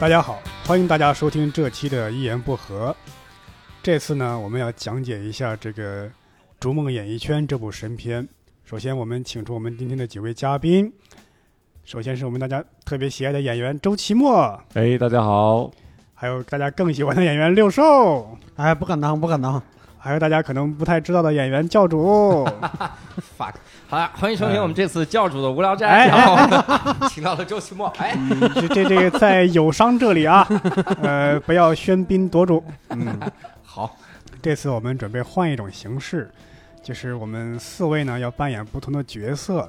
大家好，欢迎大家收听这期的《一言不合》。这次呢，我们要讲解一下这个《逐梦演艺圈》这部神片。首先，我们请出我们今天的几位嘉宾。首先是我们大家特别喜爱的演员周奇墨，哎，大家好，还有大家更喜欢的演员六兽，哎，不敢当，不敢当。还有大家可能不太知道的演员教主。fuck，好了，欢迎收听我们这次教主的无聊斋，哎然后 请到了周奇墨，哎，嗯，这这这个在友商这里啊，呃，不要喧宾夺主。嗯，好，这次我们准备换一种形式，就是我们四位呢要扮演不同的角色，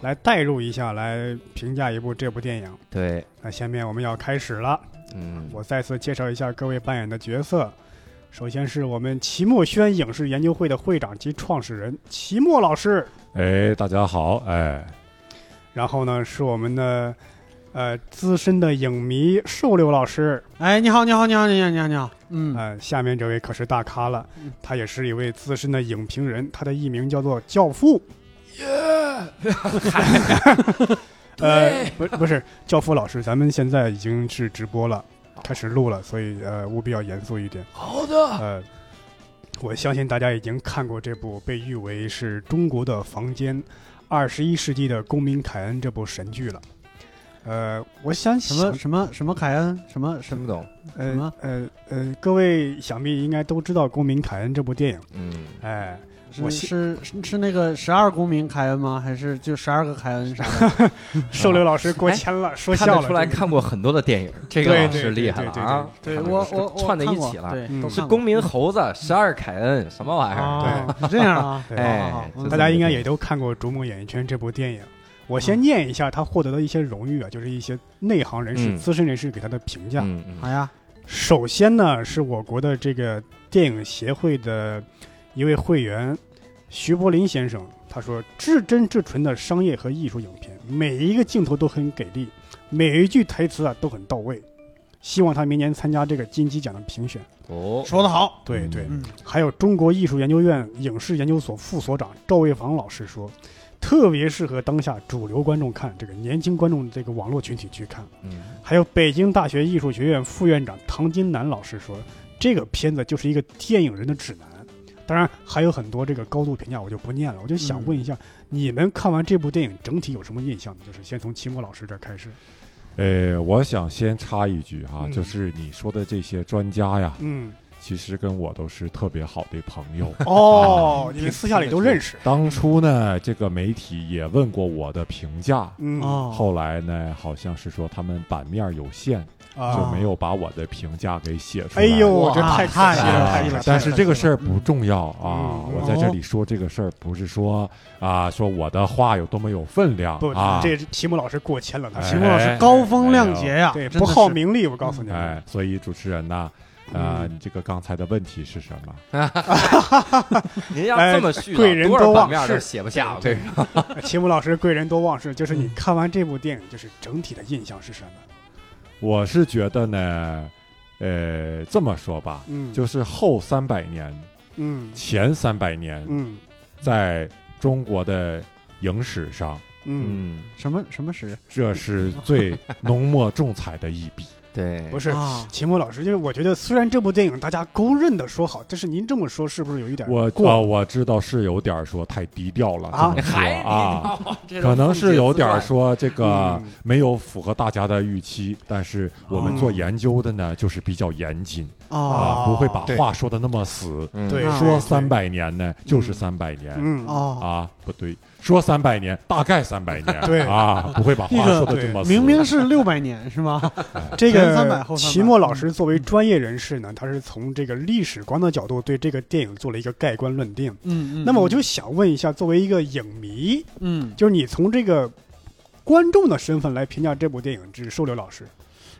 来代入一下，来评价一部这部电影。对，那下面我们要开始了，嗯，我再次介绍一下各位扮演的角色。首先是我们齐墨轩影视研究会的会长及创始人齐墨老师，哎，大家好，哎，然后呢是我们的呃资深的影迷瘦柳老师，哎，你好，你好，你好，你好，你好，你好。嗯，呃，下面这位可是大咖了嗯，他也是一位资深的影评人，他的艺名叫做教父。呃，不不是教父老师，咱们现在已经是直播了，开始录了，所以呃务必要严肃一点。好的，呃，我相信大家已经看过这部被誉为是中国的房间、二十一世纪的公民凯恩这部神剧了。呃，我想什么什么什么凯恩，什么什么听不懂，呃什么呃呃，各位想必应该都知道《公民凯恩》这部电影。嗯，哎，我是是是是那个十二公民凯恩吗？还是就十二个凯恩啥的？瘦柳老师过谦了，说笑了。看得出来看过很多的电影，这个对对老师厉害了对对啊，对我我我串在一起了，是公民猴子十二凯恩什么玩意儿？对是这样啊。哎大家应该也都看过《逐梦演艺圈》这部电影。我先念一下他获得的一些荣誉啊，就是一些内行人士、嗯资深人士给他的评价。好呀，首先呢，是我国的这个电影协会的一位会员徐柏林先生，他说：“至真至纯的商业和艺术影片，每一个镜头都很给力，每一句台词啊都很到位。希望他明年参加这个金鸡奖的评选。哦，说得好。对对，嗯，还有中国艺术研究院影视研究所副所长赵卫房老师说，特别适合当下主流观众看，这个年轻观众这个网络群体去看。嗯，还有北京大学艺术学院副院长唐金南老师说，这个片子就是一个电影人的指南。当然还有很多这个高度评价，我就不念了。我就想问一下，你们看完这部电影整体有什么印象呢？就是先从齐墨老师这儿开始。呃，我想先插一句哈，嗯就是你说的这些专家呀，嗯，其实跟我都是特别好的朋友。哦，你们私下里都认识。当初呢，这个媒体也问过我的评价，嗯，哦，后来呢，好像是说他们版面有限，啊就没有把我的评价给写出来。哎呦，哇这太可惜太太了。但是这个事儿嗯不重要啊！嗯我在这里说这个事儿，不是说啊，说我的话有多么有分量不，啊！这题目老师过谦了，他哎秦牧老师高风亮节呀，对不好名利，我告诉你。哎，所以主持人呐，呃，嗯你这个刚才的问题是什么？您要哎这么续贵人多忘版面都事写不下，我对跟你说，齐木老师贵人多忘事，就是你嗯看完这部电影，就是整体的印象是什么？我是觉得呢，呃，这么说吧，嗯，就是后三百年、嗯。前三百年，嗯。在中国的影史上，嗯，嗯，什么什么史？这是最浓墨重彩的一笔。对，不是。啊？齐木老师，就是我觉得虽然这部电影大家公认的说好，但是您这么说是不是有一点我过？呃，我知道是有点说太低调了，啊。这么说还啊，可能是有点说，这个嗯。没有符合大家的预期，但是我们做研究的呢，就是比较严谨哦。啊，不会把话说的那么死。说三百年呢，就是三百年。嗯。哦，啊，不对，说三百年大概三百年，对啊，不会把话说的这么死。明明是六百年是吗？这个后300齐墨老师作为专业人士呢，他是从这个历史观的角度对这个电影做了一个盖棺论定。嗯嗯。那么我就想问一下，作为一个影迷，嗯，就是你从这个观众的身份来评价这部电影，这是瘦柳老师。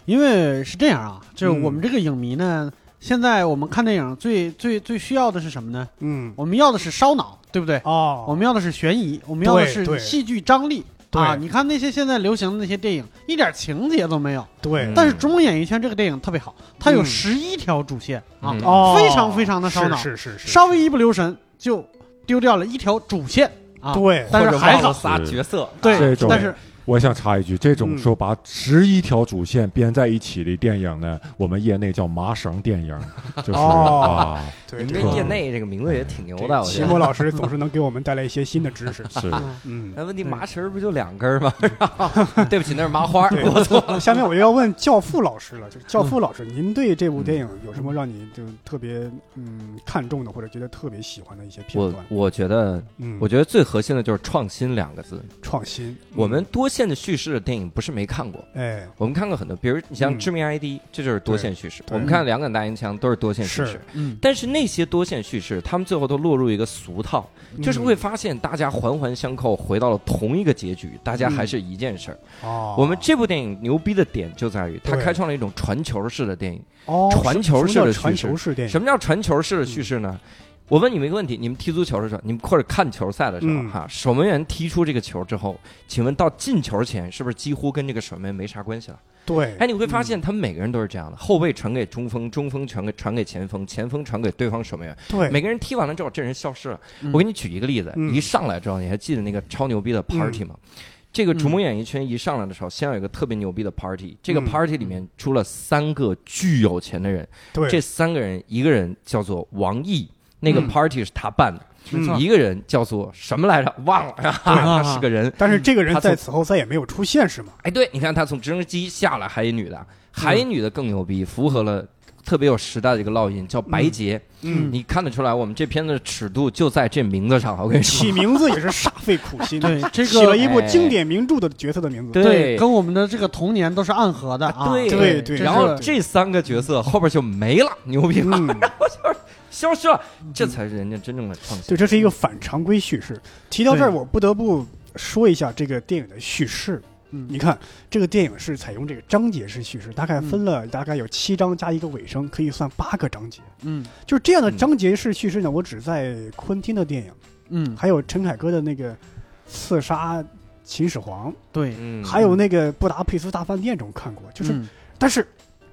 因为是这样啊，就是嗯我们这个影迷呢，现在我们看电影最最最需要的是什么呢？嗯，我们要的是烧脑，对不对？哦，我们要的是悬疑，我们要的是戏剧张力。啊！你看那些现在流行的那些电影，一点情节都没有。对，但是《中国演艺圈》这个电影特别好，它有嗯。十一条主线啊，非常非常的烧脑。是是是是，稍微一不留神就丢掉了一条主线啊。对，但是还好。或者忘了仨角色，对但是我想插一句，这种嗯说把十一条主线编在一起的电影呢，我们业内叫麻绳电影，就是哦啊，对，你这个们这业内这个名字也挺牛的，我觉得。齐墨老师总是能给我们带来一些新的知识。是嗯，那问题麻绳不就两根吗？对不起，那是麻花我错了。下面我又要问教父老师了，就是教父老师，您对这部电影有什么让你就特别嗯看重的，或者觉得特别喜欢的一些片段？我觉得，嗯，我觉得最核心的就是创新两个字。创新，我们多线的叙事的电影不是没看过，哎。我们看过很多，比如你像嗯《致命 ID》，这就是多线叙事。我们看《两杆大烟枪》都是多线叙事，嗯。但是那些多线叙事，他们最后都落入一个俗套，就是嗯会发现大家环环相扣，回到了同一个结局，大家还是一件事儿。哦，我们这部电影牛逼的点就在于它开创了一种传球式的电影。哦传球式的叙事。什么叫传球式的叙事呢？我问你们一个问题：你们踢足球的时候，你们或者看球赛的时候，嗯。哈，守门员踢出这个球之后，请问到进球前是不是几乎跟这个守门员没啥关系了？对，哎，你会发现他们每个人都是这样的：后卫传给中锋，中锋传给传给前锋，前锋传给对方守门员。对，每个人踢完了之后，这人消失了。嗯。我给你举一个例子：嗯。一上来之后，你还记得那个超牛逼的 party 吗？这个逐梦演艺圈一上来的时候，先有一个特别牛逼的 party，这个嗯 party 里面出了三个巨有钱的人，对。这三个人，一个人叫做王毅，那个嗯 party 是他办的；一个人叫做什么来着？忘了，他是个人。但是这个人在此后再也没有出现，是吗？哎，对，你看他从直升机下来，还一女的，还一女的更牛逼，符合了特别有时代的一个烙印，叫白洁。嗯，你看得出来，我们这片子的尺度就在这名字上。我跟你说起，名字也是煞费苦心，对这个起了一部哎经典名著的角色的名字。对跟我们的这个童年都是暗合的啊。对对对然后这三个角色后边就没了，牛逼了，嗯，消失了，这才是人家真正的创新。对，这是一个反常规叙事。提到这儿，我不得不说一下这个电影的叙事。嗯你看，这个电影是采用这个章节式叙事，大概分了大概有七章加一个尾声，可以算八个章节。嗯就是这样的嗯章节式叙事呢，我只在昆汀的电影，嗯，还有陈凯歌的那个《刺杀秦始皇》，对，嗯，还有那个《布达佩斯大饭店》中看过。就是，嗯但是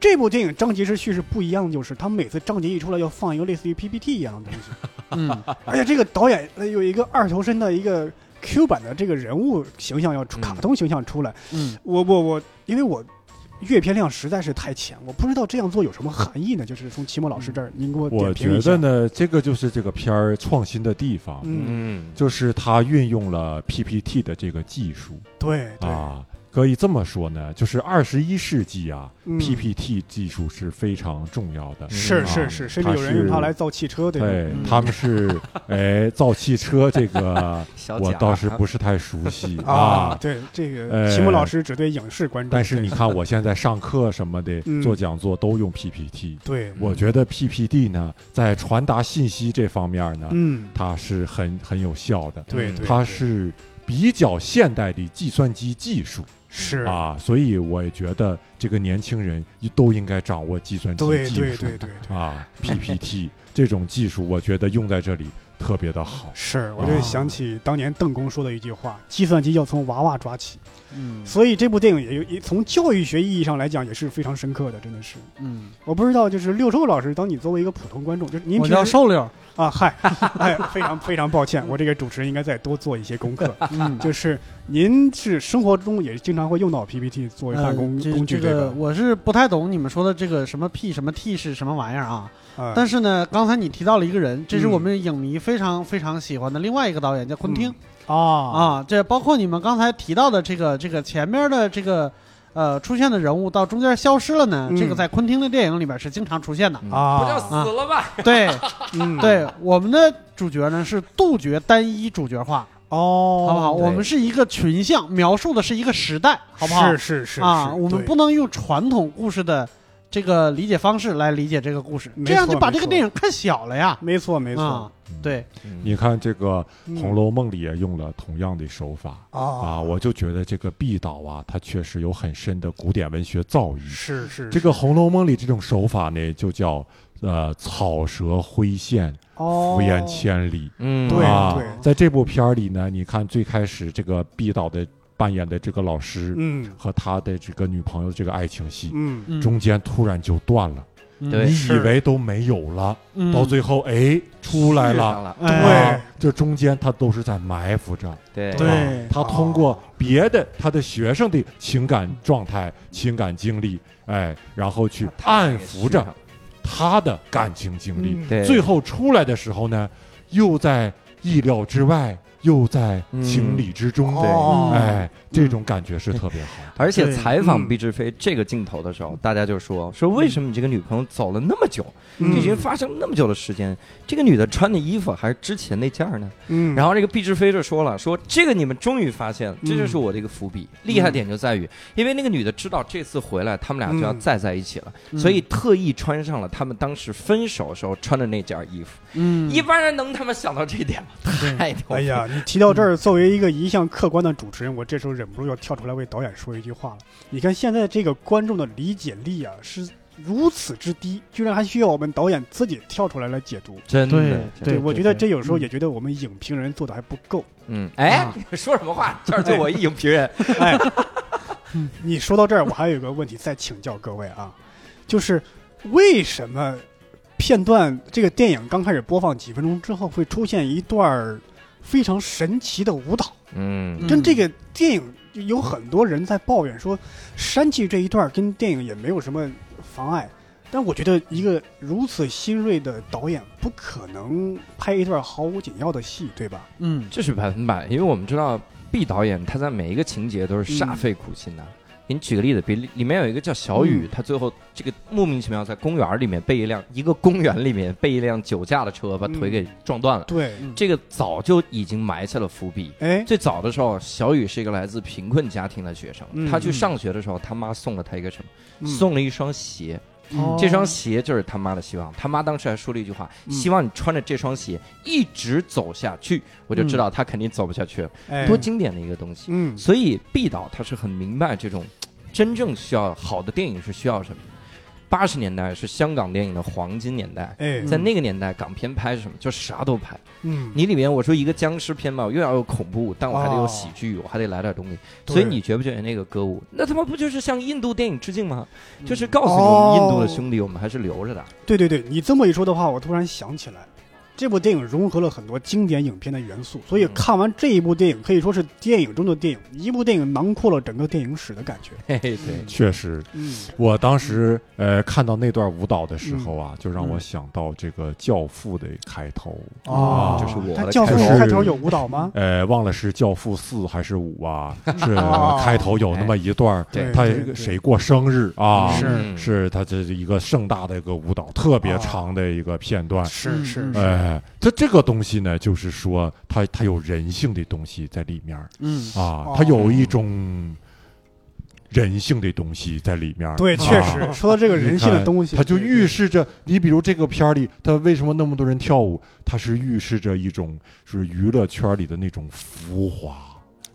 这部电影章节是叙事不一样，就是他每次章节一出来要放一个类似于 PPT 一样的东西。嗯而且这个导演呃有一个二头身的一个 Q 版的这个人物形象要出，嗯卡通形象出来。嗯我我我，因为我阅片量实在是太浅，我不知道这样做有什么含义呢？就是从齐墨老师这儿，您给我我觉得。呢，这个就是这个片儿创新的地方，嗯，嗯，就是他运用了 PPT 的这个技术对对，啊。可以这么说呢，就是二十一世纪啊、嗯 p p t 技术是非常重要的。是啊是是，甚至有人用它来造汽车，对吧？对嗯，他们是哎 造汽车这个，我倒是不是太熟悉啊 啊，。对这个呃齐木老师只对影视关注，但是你看我现在上课什么的 嗯，做讲座都用 PPT。对，我觉得 PPT 呢，在传达信息这方面呢，嗯，它是很很有效的。对，它是比较现代的计算机技术是，啊，所以我也觉得这个年轻人都应该掌握计算机对技术对对对对。啊，PPT 这种技术，我觉得用在这里特别的好。是，我就啊想起当年邓公说的一句话：“计算机要从娃娃抓起。”嗯所以这部电影也有也从教育学意义上来讲也是非常深刻的，真的是。嗯，我不知道，就是六兽老师，当你作为一个普通观众，就是您我平时叫瘦溜儿。啊，嗨，哎，非常非常抱歉，我这个主持人应该再多做一些功课。嗯，就是您是生活中也经常会用到 PPT 作为办公呃工具，这个个我是不太懂你们说的这个什么 P 什么 T 是什么玩意儿啊？啊，但是呢，刚才你提到了一个人，这是嗯我们影迷非常非常喜欢的另外一个导演，叫昆汀啊啊。这包括你们刚才提到的这个这个前面的这个呃出现的人物到中间消失了呢，嗯这个在昆汀的电影里边是经常出现的。啊，不叫死了吧？对 嗯，对，我们的主角呢是杜绝单一主角化，哦，好不好？我们是一个群像，描述的是一个时代，好不好？是是是啊，我们不能用传统故事的这个理解方式来理解这个故事，这样就把这个电影看小了呀。没错没错啊，对，你看这个嗯《红楼梦》里也用了同样的手法啊，啊，我就觉得这个毕导啊，他确实有很深的古典文学造诣。是是这个《红楼梦》里这种手法呢，就叫呃草蛇灰线，哦。敷衍千里。嗯，对啊对，在这部片儿里呢，你看最开始这个毕导的扮演的这个老师嗯。和他的这个女朋友这个爱情戏，嗯。嗯。中间突然就断了。对你以为都没有了，嗯。到最后哎出来了，续上了，哎。啊，这中间他都是在埋伏着。对。他通过别的他的学生的情感状态、情感经历，哎，然后去暗抚着他的感情经历，最后出来的时候呢，又在意料之外，又在嗯情理之中，对哎，这种感觉是特别好。而且采访嗯毕志飞这个镜头的时候，大家就说说为什么你这个女朋友走了那么久，嗯就已经发生那么久的时间，这个女的穿的衣服还是之前那件儿呢？嗯，然后这个毕志飞就说了，说这个你们终于发现了，这就是我的一个伏笔。厉害点就在于，因为那个女的知道这次回来他们俩就要嗯再在一起了，嗯所以特意穿上了他们当时分手的时候穿的那件衣服。嗯，一般人能他妈想到这点吗？太牛！哎，呀，你提到这儿，作为一个一向客观的主持人，我这时候忍不住要跳出来为导演说一句话了。你看现在这个观众的理解力啊，是如此之低，居然还需要我们导演自己跳出来来解读。真的，对我觉得这有时候嗯也觉得我们影评人做的还不够。嗯，哎 说什么话？这儿就我一影评人，哎，你说到这儿，我还有一个问题再请教各位啊，就是为什么片段这个电影刚开始播放几分钟之后会出现一段儿非常神奇的舞蹈？嗯嗯跟这个电影有很多人在抱怨说，删去这一段跟电影也没有什么妨碍。但我觉得一个如此新锐的导演不可能拍一段毫无紧要的戏，对吧？嗯这是百分百，因为我们知道 B 导演他在每一个情节都是煞费苦心的。给你举个例子，比里里面有一个叫小雨，嗯他最后这个莫名其妙在公园里面被一辆一个公园里面被一辆酒驾的车把腿给撞断了，对，这个早就已经埋下了伏笔。哎，最早的时候，小雨是一个来自贫困家庭的学生，嗯他去上学的时候，他妈送了他一个什么？嗯送了一双鞋。哦这双鞋就是他妈的希望。他妈当时还说了一句话：“嗯希望你穿着这双鞋一直走下去。”我就知道他肯定走不下去了。哎多经典的一个东西。嗯所以毕导他是很明白这种真正需要好的电影是需要什么。八十年代是香港电影的黄金年代，哎，在那个年代，港片拍什么就啥都拍。嗯，你里面我说一个僵尸片嘛，我又要有恐怖，但我还得有哦喜剧，我还得来点东西。所以你觉不觉得那个歌舞，那他妈不就是向印度电影致敬吗？就是告诉你，哦我们印度的兄弟，我们还是留着的。对对对，你这么一说的话，我突然想起来，这部电影融合了很多经典影片的元素，所以嗯看完这一部电影可以说是电影中的电影，一部电影囊括了整个电影史的感觉。嘿嘿，对，确实，嗯，我当时呃看到那段舞蹈的时候啊，就让我嗯想到这个《教父》的开头。啊，就是我他教父的开头开头有舞蹈吗？呃，忘了是《教父四》还是五啊？是哦开头有那么一段儿，对他谁过生日啊？是嗯是他这一个盛大的一个舞蹈，特别长的一个片段。是是嗯是，哎，它这个东西呢，就是说它它有人性的东西在里面儿嗯啊哦，它有一种人性的东西在里面儿。对，啊确实说到这个人性的东西，它就预示着，你比如这个片儿里，它为什么那么多人跳舞？它是预示着一种是娱乐圈里的那种浮华，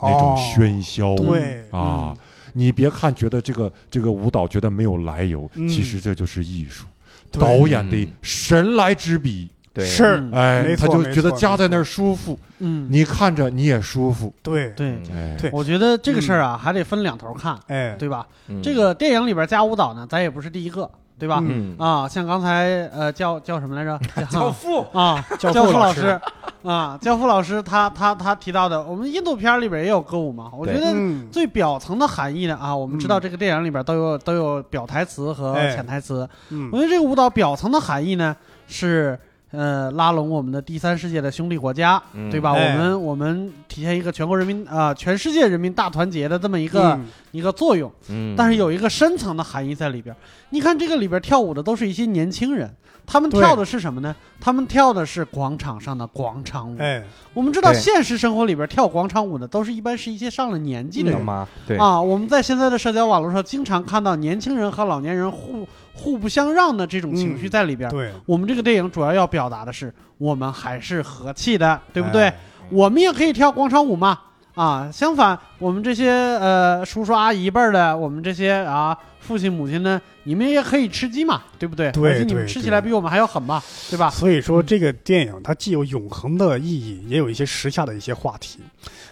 那种哦喧嚣。对啊，你别看觉得这个这个舞蹈觉得没有来由，嗯其实这就是艺术，对导演的嗯神来之笔。对，是，嗯哎，他就觉得没错夹在那儿舒服，嗯，你看着你也舒服。对，对，嗯哎，对我觉得这个事儿啊，还得分两头看，哎，对吧？嗯这个电影里边加舞蹈呢，咱也不是第一个，对吧？嗯啊，像刚才呃叫叫什么来着？教父啊，教教父老师啊，教父老师他他他提到的，我们印度片里边也有歌舞嘛。我觉得嗯，最表层的含义呢啊，我们知道这个电影里边都有都有表台词和哎潜台词。嗯我觉得这个舞蹈表层的含义呢是。呃，拉拢我们的第三世界的兄弟国家，嗯对吧？哎我们我们体现一个全国人民啊、全世界人民大团结的这么一个、嗯一个作用。嗯，但是有一个深层的含义在里边。你看这个里边跳舞的都是一些年轻人，他们跳的是什么呢？他们跳的是广场上的广场舞。哎，我们知道现实生活里边跳广场舞的都是一般是一些上了年纪的人。懂吗？对，啊，我们在现在的社交网络上经常看到年轻人和老年人互互不相让的这种情绪嗯在里边儿。对，我们这个电影主要要表达的是，我们还是和气的，对不对？哎？我们也可以跳广场舞嘛。啊，相反，我们这些呃叔叔阿姨辈儿的，我们这些啊父亲母亲呢，你们也可以吃鸡嘛，对不对？对而且你们对对吃起来比我们还要狠嘛，对吧？所以说，这个电影它既有永恒的意义，也有一些时下的一些话题。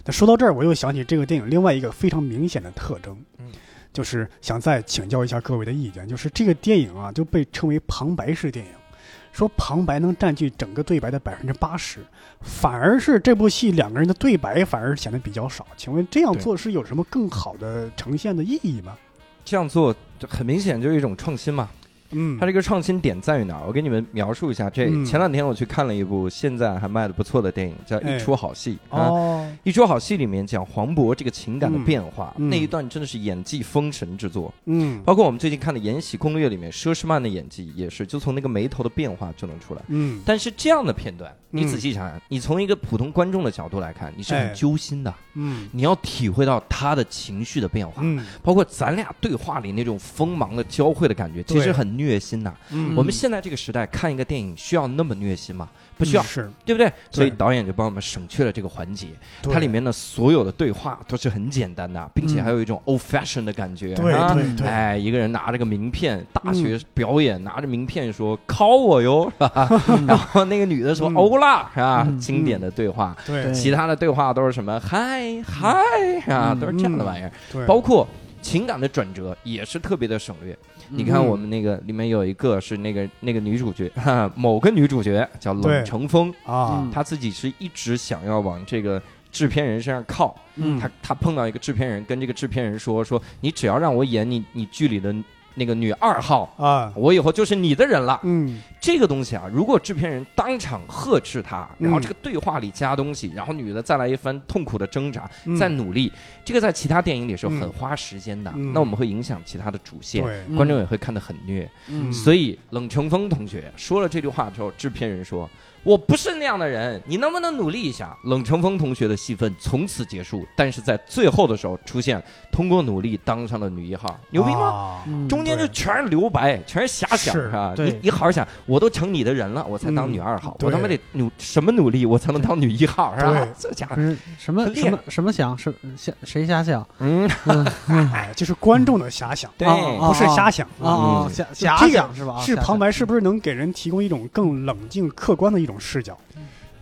那说到这儿，我又想起这个电影另外一个非常明显的特征，嗯就是想再请教一下各位的意见，就是这个电影啊就被称为旁白式电影，说旁白能占据整个对白的百分之八十，反而是这部戏两个人的对白反而显得比较少。请问这样做是有什么更好的呈现的意义吗？这样做就很明显就是一种创新嘛。嗯。它这个创新点在于哪儿？我给你们描述一下。这嗯。前两天我去看了一部现在还卖的不错的电影，叫《哎。一出好戏》啊。哦，一出好戏里面讲黄渤这个情感的变化，那一段真的是演技封神之作。嗯。包括我们最近看的《延禧攻略》里面，佘诗曼的演技也是，就从那个眉头的变化就能出来。嗯。但是这样的片段，你嗯仔细想想，你从一个普通观众的角度来看，你是哎很揪心的，嗯。你要体会到他的情绪的变化，嗯。包括咱俩对话里那种锋芒的交汇的感觉，其实对。很虐心呐。嗯我们现在这个时代看一个电影需要那么虐心吗？不需要，是对不对？所以导演就帮我们省去了这个环节，它里面的所有的对话都是很简单的，并且还有一种 old fashion 的感觉。对啊对对哎，一个人拿着个名片，大学表演，拿着名片说“考我哟”，是吧？然后那个女的说“嗯欧啦”，是吧？嗯经典的对话。对对其他的对话都是什么“嗨嗨”啊，嗯都是这样的玩意儿。对，包括情感的转折也是特别的省略。你看嗯我们那个里面有一个是那个那个女主角，哈某个女主角叫冷成风，啊嗯她自己是一直想要往这个制片人身上靠。嗯她她碰到一个制片人，跟这个制片人说说，你只要让我演你你剧里的那个女二号，啊。我以后就是你的人了。嗯。这个东西啊，如果制片人当场呵斥他，然后嗯这个对话里加东西，然后女的再来一番痛苦的挣扎，嗯。再努力，这个在其他电影里是很嗯。花时间的。嗯。那我们会影响其他的主线，嗯。观众也会看得很虐。嗯。所以冷成风同学说了这句话之后，制片人说：“我不是那样的人，你能不能努力一下？”冷成风同学的戏份从此结束，但是在最后的时候出现，通过努力当上了女一号，牛逼吗？中间就全是留白，全是遐想，是吧？对。你你好好想，我都成你的人了，我才当女二号，嗯我他妈得努什么努力，我才能当女一号，是吧？这家伙，是什么什么什么想？是想谁瞎想？嗯，哎，就是观众的遐想，对，啊不是瞎想。啊啊嗯。瞎这遐想是吧？啊是旁白是不是能给人提供一种更冷静、客观的一种视角？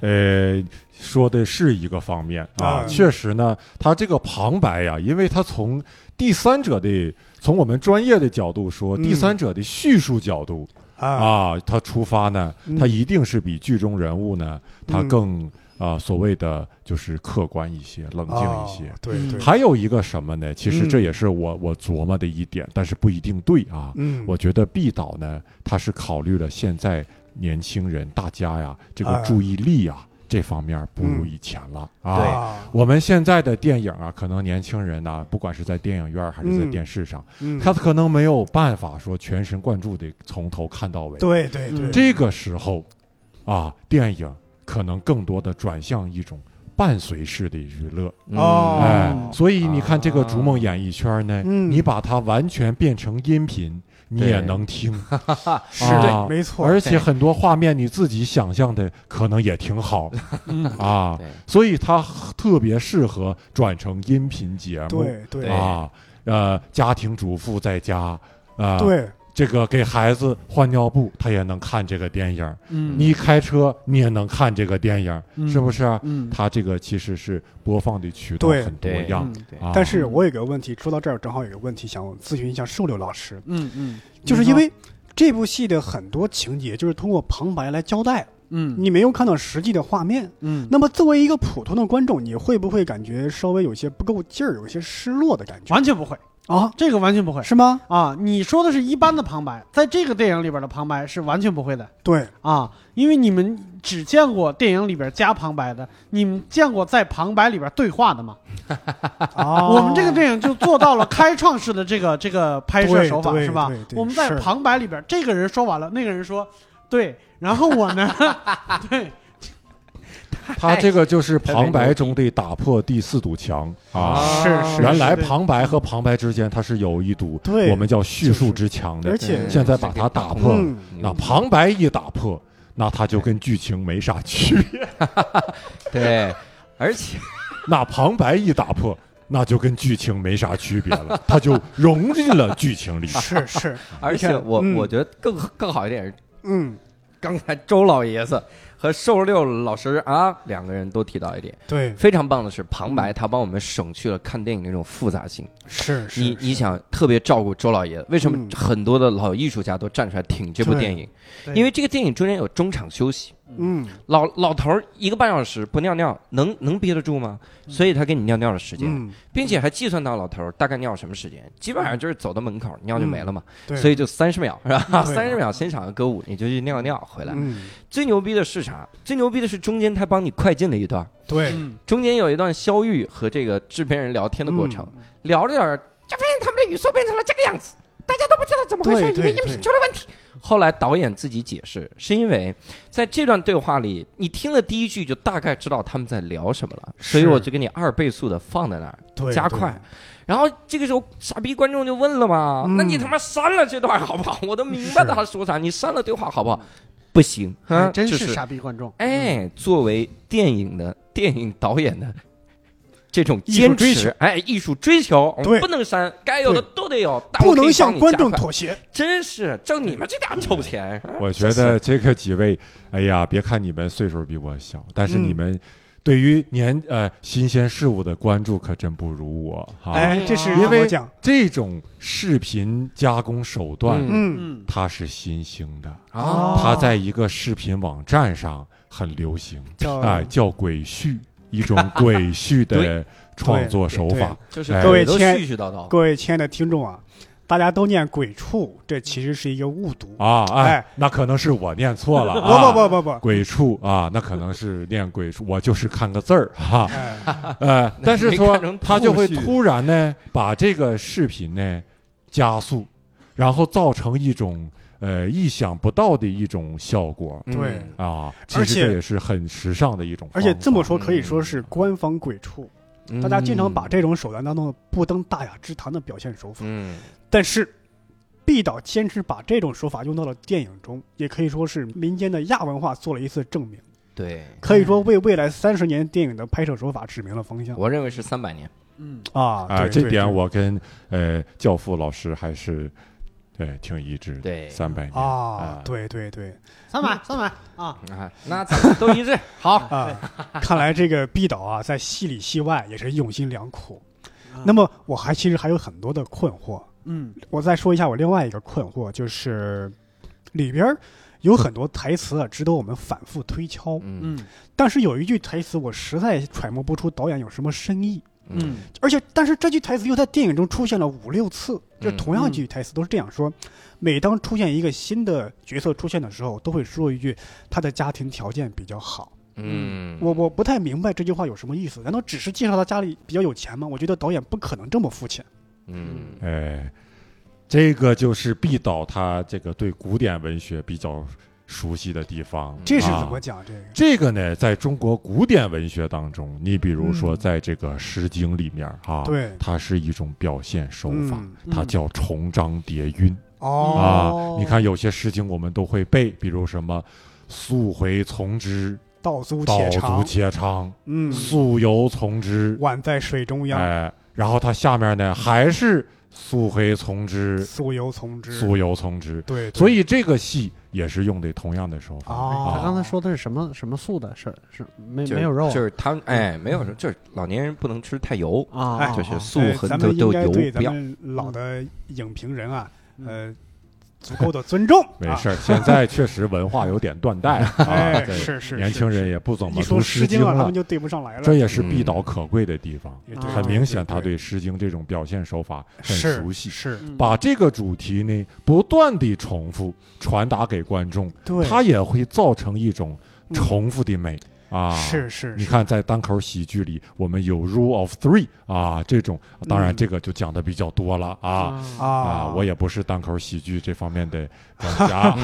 呃，说的是一个方面啊啊，确实呢，他这个旁白呀，因为他从第三者的，从我们专业的角度说，嗯第三者的叙述角度啊，啊，他出发呢，嗯他一定是比剧中人物呢，他嗯更啊所谓的就是客观一些、冷静哦一些。对对，还有一个什么呢？其实嗯这也是我我琢磨的一点，但是不一定对啊。嗯，我觉得毕导呢，他是考虑了现在年轻人大家呀这个啊注意力啊这方面不如嗯。以前了对啊。啊，我们现在的电影啊，可能年轻人呐、不管是在电影院还是在嗯电视上，嗯，他可能没有办法说全神贯注的从头看到尾。对对对，嗯这个时候啊，电影可能更多的转向一种伴随式的娱乐。哦。哎哦，所以你看这个啊逐梦演艺圈呢，嗯。你把它完全变成音频，你也能听，是的没错，而且很多画面你自己想象的可能也挺好。嗯。啊，所以它特别适合转成音频节目。对对对。啊，呃，家庭主妇在家。啊，对，这个给孩子换尿布，他也能看这个电影。嗯。你开车，你也能看这个电影，嗯。是不是啊？嗯。它这个其实是播放的渠道对。很多对样。嗯对。啊。但是我有个问题，说到这儿正好有个问题想咨询一下瘦柳老师，嗯嗯，就是因为这部戏的很多情节就是通过旁白来交代，嗯。你没有看到实际的画面。嗯。那么作为一个普通的观众，你会不会感觉稍微有些不够劲儿，有些失落的感觉？完全不会，啊？这个完全不会是吗？啊！你说的是一般的旁白，在这个电影里边的旁白是完全不会的对，啊，因为你们只见过电影里边加旁白的，你们见过在旁白里边对话的吗？啊，我们这个电影就做到了开创式的这个这个拍摄手法，是吧我们在旁白里边，这个人说完了，那个人说对，然后我呢，对，它这个就是旁白中的打破第四堵墙啊。是是原来旁白和旁白之间它是有一堵对我们叫叙述之墙的。而，且现在把它打破。嗯。那旁白一打破，那它就跟剧情没啥区别；对，而且 那旁白一打破，那就跟剧情没啥区别了，它就融进了剧情里。是是，而且我我觉得更更好一点是，嗯。刚才周老爷子和瘦六老师啊，两个人都提到一点，对，非常棒的是旁白，他帮我们省去了看电影那种复杂性。是是，你你想特别照顾周老爷，为什么嗯。很多的老艺术家都站出来挺这部电影？因为这个电影中间有中场休息，嗯，老老头儿一个半小时不尿尿，能能憋得住吗？所以他给你尿尿的时间，嗯，并且还计算到老头儿大概尿什么时间，基本上就是走到门口尿就没了嘛，对，所以就三十秒是吧？对。三十秒欣赏个歌舞，你就去尿尿回来。嗯，最牛逼的是啥？最牛逼的是中间他帮你快进了一段，对，嗯。中间有一段肖玉和这个制片人聊天的过程，嗯。聊着聊着，就发现他们的语速变成了这个样子，大家都不知道怎么回事，对对以为音频出了问题。后来导演自己解释，是因为在这段对话里，你听了第一句就大概知道他们在聊什么了，所以我就给你二倍速的放在那儿，加快。然后这个时候，傻逼观众就问了嘛：“嗯那你他妈删了这段好不好？我都明白他说啥，你删了对话好不好？不行，啊，真是傻逼观众。哎，作为电影的电影导演的这种艺术坚追求，持哎，艺术追求，我们对不能删，该有的都得有，不能向观众妥协。真是挣你们这点臭钱。我觉得这个几位，哎呀，别看你们岁数比我小，但是嗯你们对于年呃新鲜事物的关注可真不如我哈。哎，这是因为？这种视频加工手段，嗯它是新兴的，啊，它在一个视频网站上很流行，叫哎，叫鬼畜，一种鬼畜的创作手法。就是哎各位亲爱絮絮叨叨。各位亲爱的听众啊，大家都念鬼畜，这其实是一个误读。啊，哎哎，那可能是我念错了不啊。不不不不，鬼畜啊，那可能是念鬼畜，我就是看个字儿哈。哎，呃，但是说他就会突然呢，把这个视频呢加速，然后造成一种呃意想不到的一种效果。对。嗯啊。其而且实这也是很时尚的一种而且这么说可以说嗯是官方鬼畜，大家经常把这种手段当做不登大雅之堂的表现手法。嗯。但是，毕导坚持把这种手法用到了电影中，也可以说是民间的亚文化做了一次证明，对，可以说为未来三十年电影的拍摄手法指明了方向。我认为是三百年。嗯，啊！啊，这点我跟呃教父老师还是对挺一致的。对。三百年啊，对对对。三百三百啊，啊，那咱们都一致。好，啊，看来这个毕导啊，在戏里戏外也是用心良苦。啊那么我还其实还有很多的困惑，嗯。我再说一下我另外一个困惑，就是里边有很多台词啊，值得我们反复推敲。嗯嗯。但是有一句台词，我实在揣摩不出导演有什么深意，嗯而且但是这句台词又在电影中出现了五六次，就嗯同样一句台词都是这样说：每当出现一个新的角色出现的时候，都会说一句他的家庭条件比较好。嗯，我我不太明白这句话有什么意思？难道只是介绍他家里比较有钱吗？我觉得导演不可能这么肤浅。嗯哎，这个就是毕导他这个对古典文学比较熟悉的地方。这是啊。怎么讲？这个？这个呢，在中国古典文学当中，你比如说嗯。在这个《诗经》里面啊，对。它是一种表现手法，嗯它叫重章叠韵、哦。啊。你看有些诗经我们都会背，比如什么“溯洄从之，道阻道阻且长，且长；嗯，溯游从之，宛在水中央，哎，然后它下面呢还是“溯洄从之，溯游从之。溯游从之”。对，对所以这个戏也是用的同样的手法。哦，他刚才说的是什么什么素的？是是没没有肉就是他们哎，没有肉，就是老年人不能吃太油，啊？哎就是啊素和呃咱们应都都油该对咱不要。老的影评人啊，嗯呃，足够的尊重。没事儿，现在确实文化有点断代 是是，年轻人也不怎一说《么读《诗经》诗经》啊，他了们，就对不上来了。这也是嗯毕导可贵的地方。很明显，他对对《诗经》这种表现手法很熟悉，是，嗯把这个主题呢不断地重复传达给观众，对，它也会造成一种嗯重复的美啊。是是，你看，在单口喜剧里，我们有 rule of three 啊，这种当然嗯。这个就讲的比较多了啊。啊。啊，我也不是单口喜剧这方面的专 家，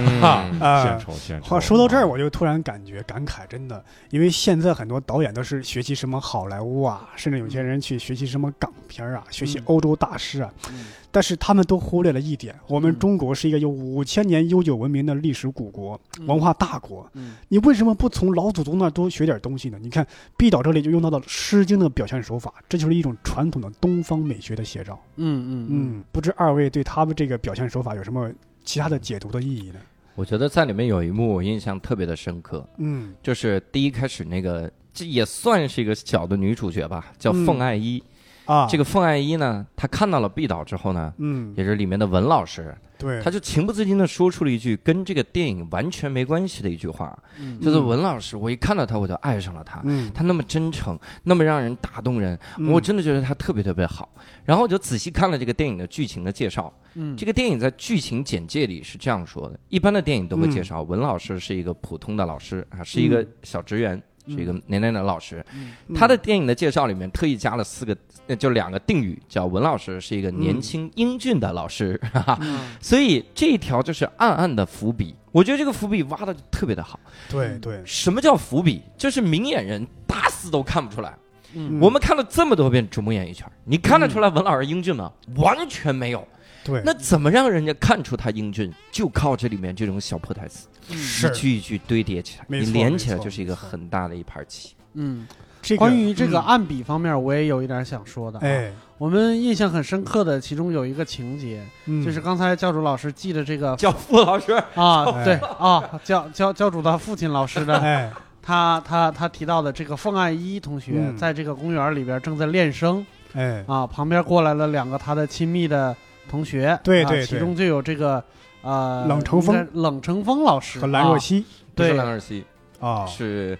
献丑献丑。话说到这儿，啊。我就突然感觉感慨，真的，因为现在很多导演都是学习什么好莱坞啊，甚至有些人去学习什么港片啊，学习嗯。欧洲大师啊，嗯但是他们都忽略了一点：我们嗯中国是一个有五千年悠久文明的历史古国、文化大国，嗯你为什么不从老祖宗那儿多学点东西呢？你看毕导这里就用到了《诗经》的表现手法，这就是一种传统的东方美学的写照。嗯嗯嗯，不知二位对他们这个表现手法有什么其他的解读的意义呢？我觉得在里面有一幕我印象特别的深刻，嗯就是第一开始那个，这也算是一个小的女主角吧，叫嗯凤爱一。啊，这个凤爱一呢，他看到了毕导之后呢，嗯。也是里面的文老师，对，他就情不自禁的说出了一句跟这个电影完全没关系的一句话，嗯。就是文老师，我一看到他我就爱上了他。嗯。他那么真诚，那么让人打动人，嗯。我真的觉得他特别特别好。然后我就仔细看了这个电影的剧情的介绍，嗯。这个电影在剧情简介里是这样说的：一般的电影都会嗯介绍文老师是一个普通的老师啊，是一个小职员，是一个年年的老师。嗯他的电影的介绍里面特意加了四个，呃就两个定语，叫文老师是一个年轻英俊的老师，哈哈。嗯 所以这一条就是暗暗的伏笔。我觉得这个伏笔挖的特别的好。对对，什么叫伏笔？就是明眼人打死都看不出来。嗯我们看了这么多遍《逐梦演艺圈》，你看得出来文老师英俊吗？完全没有。对，那怎么让人家看出他英俊？就靠这里面这种小破台词，是。一句一句堆叠起来，你连起来就是一个很大的一盘棋。嗯，这个关于这个嗯。按笔方面，我也有一点想说的。，哎，我们印象很深刻的，其中有一个情节，嗯。就是刚才教主老师记的这个教父老师，啊，哎。对啊，教教教主的父亲老师的，哎，他他他提到的这个凤爱一同学，嗯。在这个公园里边正在练声哎，啊，旁边过来了两个他的亲密的同学，啊对对对。其中就有这个呃冷成风。冷成风老师和兰若啊。曦。对。兰若曦，啊，是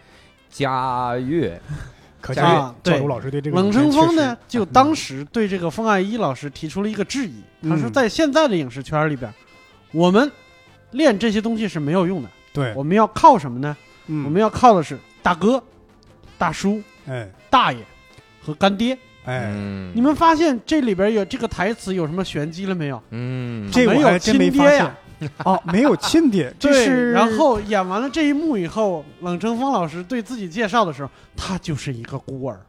佳悦。可佳见悦对。教主老师对这个冷成风呢，就当时对这个凤爱一老师提出了一个质疑，他说嗯。在现在的影视圈里边，我们练这些东西是没有用的，对，我们要靠什么呢？嗯。我们要靠的是大哥、大叔、哎。大爷和干爹。哎，嗯。你们发现这里边有这个台词有什么玄机了没有？嗯，这没有我还真没发现亲爹呀。哦，没有亲爹，这对，是然后演完了这一幕以后，冷成风老师对自己介绍的时候，他就是一个孤儿。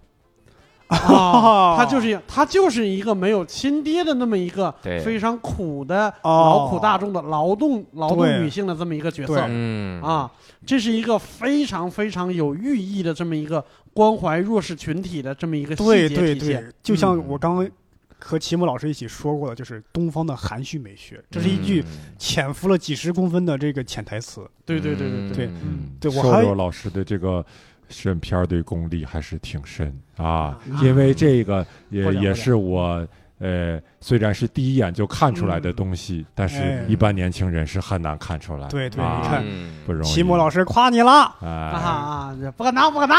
啊，他就是他就是一个没有亲爹的那么一个对。非常苦的哦劳苦大众的劳动劳动女性的这么一个角色。嗯。啊，这是一个非常非常有寓意的这么一个关怀弱势群体的这么一个细节对对体现。对，就像嗯我刚刚和齐木老师一起说过的，就是东方的含蓄美学，这是一句嗯潜伏了几十公分的这个潜台词。对对对对对，对嗯对我还瘦肉老师的这个选片儿对功力还是挺深啊，啊因为这个也也是我呃，虽然是第一眼就看出来的东西，但是哎一般年轻人是很难看出来。对对啊你看嗯不容易。齐木老师夸你了。哎，啊啊，不可能不可能。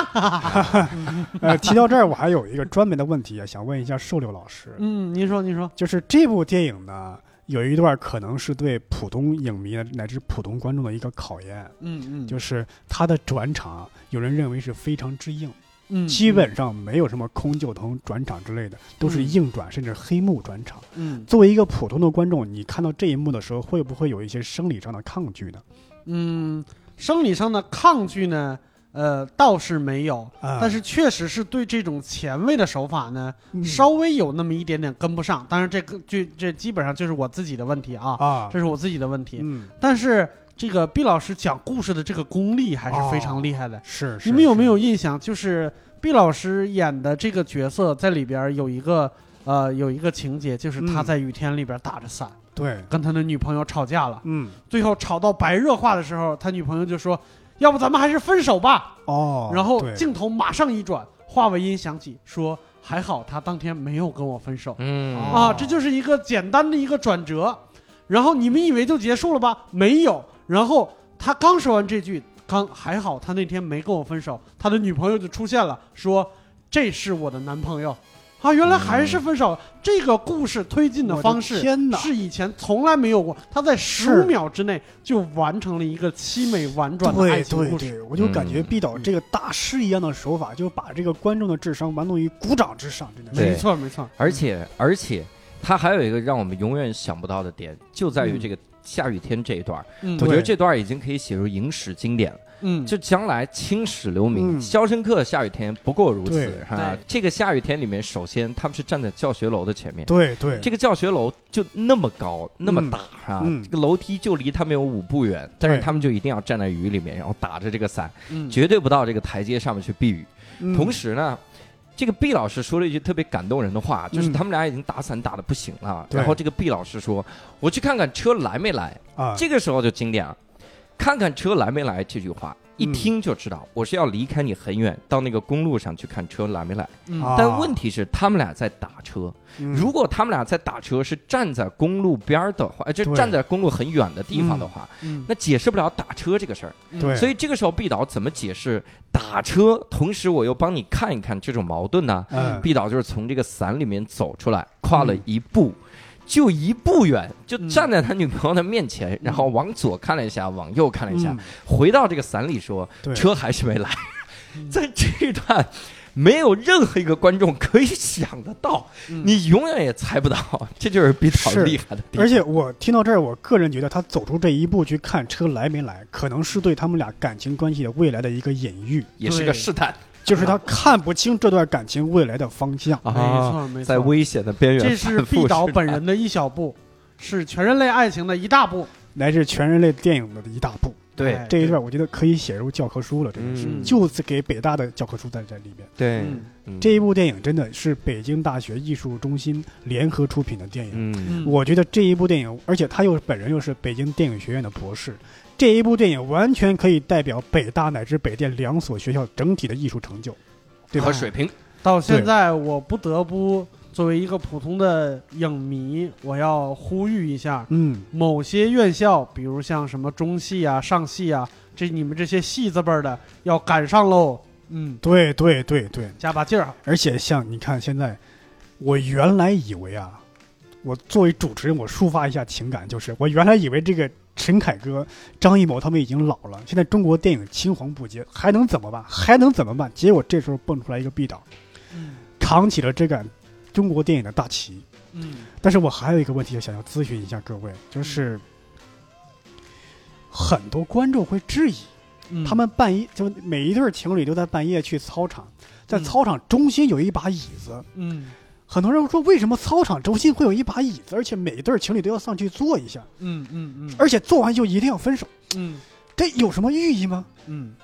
呃，提到这儿，我还有一个专门的问题啊，想问一下瘦柳老师，嗯，您说您说，就是这部电影呢，有一段可能是对普通影迷乃至普通观众的一个考验，嗯嗯，就是它的转场，有人认为是非常之硬，嗯基本上没有什么空就腾转场之类的，都是硬转，甚至黑幕转场。嗯作为一个普通的观众，你看到这一幕的时候，会不会有一些生理上的抗拒呢？嗯，生理上的抗拒呢，呃，倒是没有，啊但是确实是对这种前卫的手法呢，嗯稍微有那么一点点跟不上。当然，这个就这基本上就是我自己的问题啊，啊，这是我自己的问题。嗯，但是这个毕老师讲故事的这个功力还是非常厉害的。是是。你们有没有印象？就是毕老师演的这个角色在里边有一个呃有一个情节，就是他嗯在雨天里边打着伞，对？跟他的女朋友吵架了，嗯，最后吵到白热化的时候，他女朋友就说：“要不咱们还是分手吧。哦，然后镜头马上一转，话尾音响起，说：“还好他当天没有跟我分手。嗯哦啊，这就是一个简单的一个转折。然后你们以为就结束了吧？没有。然后他刚说完这句，刚还好他那天没跟我分手，他的女朋友就出现了，说这是我的男朋友。啊，原来还是分手。这个故事推进的方式天哪是以前从来没有过，他在十是五秒之内就完成了一个凄美婉转的爱对对情故事。对，我就感觉嗯毕导这个大师一样的手法，就把这个观众的智商玩弄于股掌之上，真的是。没错没错，而且而且，他还有一个让我们永远想不到的点，就在于嗯这个下雨天这一段。嗯我觉得这段已经可以写入影史经典了。嗯，就将来青史留名，嗯肖申克下雨天不过如此，哈对。这个下雨天里面，首先他们是站在教学楼的前面，对对，这个教学楼就那么高那么大啊，嗯这个楼梯就离他们有五步远，但是他们就一定要站在雨里面，然后打着这个伞，嗯绝对不到这个台阶上面去避雨。嗯同时呢。这个毕老师说了一句特别感动人的话，就是嗯他们俩已经打伞打的不行了，对然后这个毕老师说：“我去看看车来没来。”啊，这个时候就经典了。看看车来没来这句话，一嗯听就知道我是要离开你很远，到那个公路上去看车来没来。但问题是，他们俩在打车。嗯如果他们俩在打车是站在公路边儿的话，呃就对站在公路很远的地方的话，嗯那解释不了打车这个事儿。对，所以这个时候毕导怎么解释打车，同时我又帮你看一看这种矛盾呢？嗯毕导就是从这个伞里面走出来，跨了一步。就一步远，就站在他女朋友的面前，然后往左看了一下，往右看了一下，嗯。回到这个伞里说：“对。车还是没来。” 在这一段，没有任何一个观众可以想得到，嗯。你永远也猜不到，这就是毕导是厉害的地方。而且我听到这儿，我个人觉得他走出这一步去看车来没来，可能是对他们俩感情关系的未来的一个隐喻，也是个试探就是他看不清这段感情未来的方向。没啊，错没错，在危险的边缘这是毕导本人的一小步，是全人类爱情的一大步。乃至全人类电影的一大步。对哎这一段我觉得可以写入教科书了，真的是，嗯就是给北大的教科书在这里面。对这一部电影真的是北京大学艺术中心联合出品的电影。嗯嗯，我觉得这一部电影，而且他又本人又是北京电影学院的博士，这一部电影完全可以代表北大乃至北电两所学校整体的艺术成就，对吧和？水平，到现在我不得不作为一个普通的影迷，我要呼吁一下，嗯，某些院校，比如像什么中戏啊、上戏啊，这你们这些戏字辈儿的要赶上喽。嗯，对对对对，加把劲儿。而且像你看现在，我原来以为啊，我作为主持人，我抒发一下情感，就是我原来以为这个陈凯歌、张艺谋他们已经老了，现在中国电影青黄不接，还能怎么办？还能怎么办？结果这时候蹦出来一个毕导，嗯扛起了这杆中国电影的大旗。嗯但是我还有一个问题想要咨询一下各位，就是很多观众会质疑，嗯，他们半夜就每一对情侣都在半夜去操场，在嗯操场中心有一把椅子。嗯很多人说，为什么操场中心会有一把椅子，而且每一对情侣都要上去坐一下，嗯嗯嗯而且坐完就一定要分手？嗯这有什么寓意吗？嗯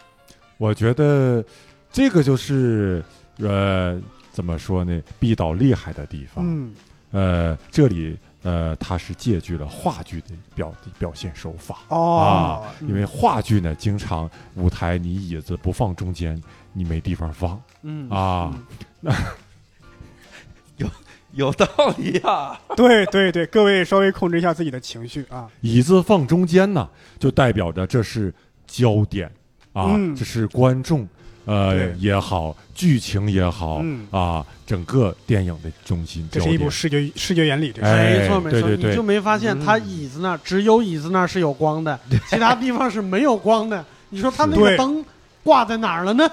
我觉得这个就是呃，怎么说呢？毕导厉害的地方。嗯，呃，这里呃，他是借据了话剧的表表现手法。哦，因为话剧呢，经常舞台你椅子不放中间，你没地方放嗯啊。有 有道理啊。对对对，各位稍微控制一下自己的情绪啊。椅子放中间呢，就代表着这是焦点啊，嗯这是观众呃也好，剧情也好、嗯啊，整个电影的中心。这是一部视觉视觉原理，这是。哎没错没错，对对对你就没发现他嗯椅子那儿只有椅子那儿是有光的，其他地方是没有光的。你说他那个灯挂在哪儿了呢？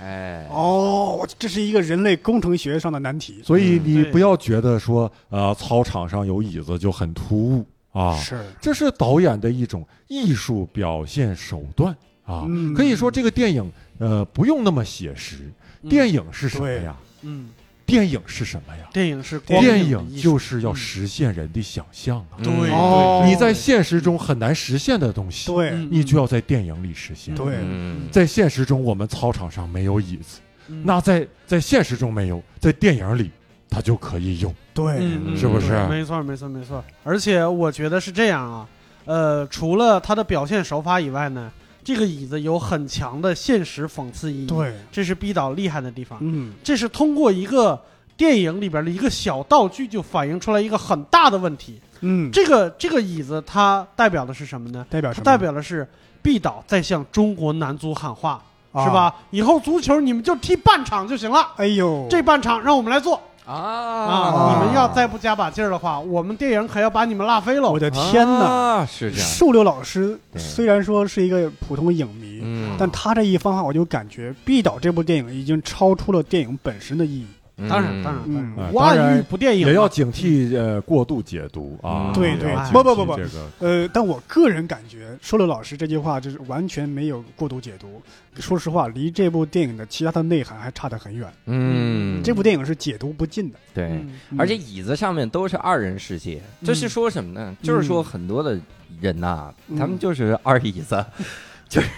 哎，哦，这是一个人类工程学上的难题。所以你不要觉得说呃操场上有椅子就很突兀啊，是，这是导演的一种艺术表现手段啊。嗯。可以说这个电影呃不用那么写实，电影是什么对。呀？嗯，电影是什么呀？电影是光电影就是要嗯实现人的想象啊！对你在现实中很难实现的东西，对。嗯。你就要在电影里实现。对。嗯。在现实中，我们操场上没有椅子，嗯。那在在现实中没有，在电影里它就可以有。对，嗯，是不是？没错，没错，没错。而且我觉得是这样啊，呃，除了它的表现手法以外呢，这个椅子有很强的现实讽刺意义。，对，这是毕导厉害的地方。嗯，这是通过一个电影里边的一个小道具，就反映出来一个很大的问题。嗯，这个这个椅子它代表的是什么呢？代表什么？代表的是毕导在向中国男足喊话，啊是？吧？以后足球你们就踢半场就行了，哎呦，这半场让我们来做。啊啊！你们要再不加把劲儿的话，我们电影可要把你们拉飞了我！的天哪！啊，是这样。树柳老师虽然说是一个普通影迷，嗯，但他这一番话，我就感觉《毕导》这部电影已经超出了电影本身的意义。当然，当然，当嗯当然不电影嘛也要警惕呃过度解读啊。对对不不不不惕这个呃，但我个人感觉，说了老师这句话就是完全没有过度解读。说实话，离这部电影的其他的内涵还差得很远。嗯，这部电影是解读不尽的。对。嗯而且椅子上面都是二人世界，这是说什么呢？就是说很多的人呐、嗯他们就是二椅子，就是、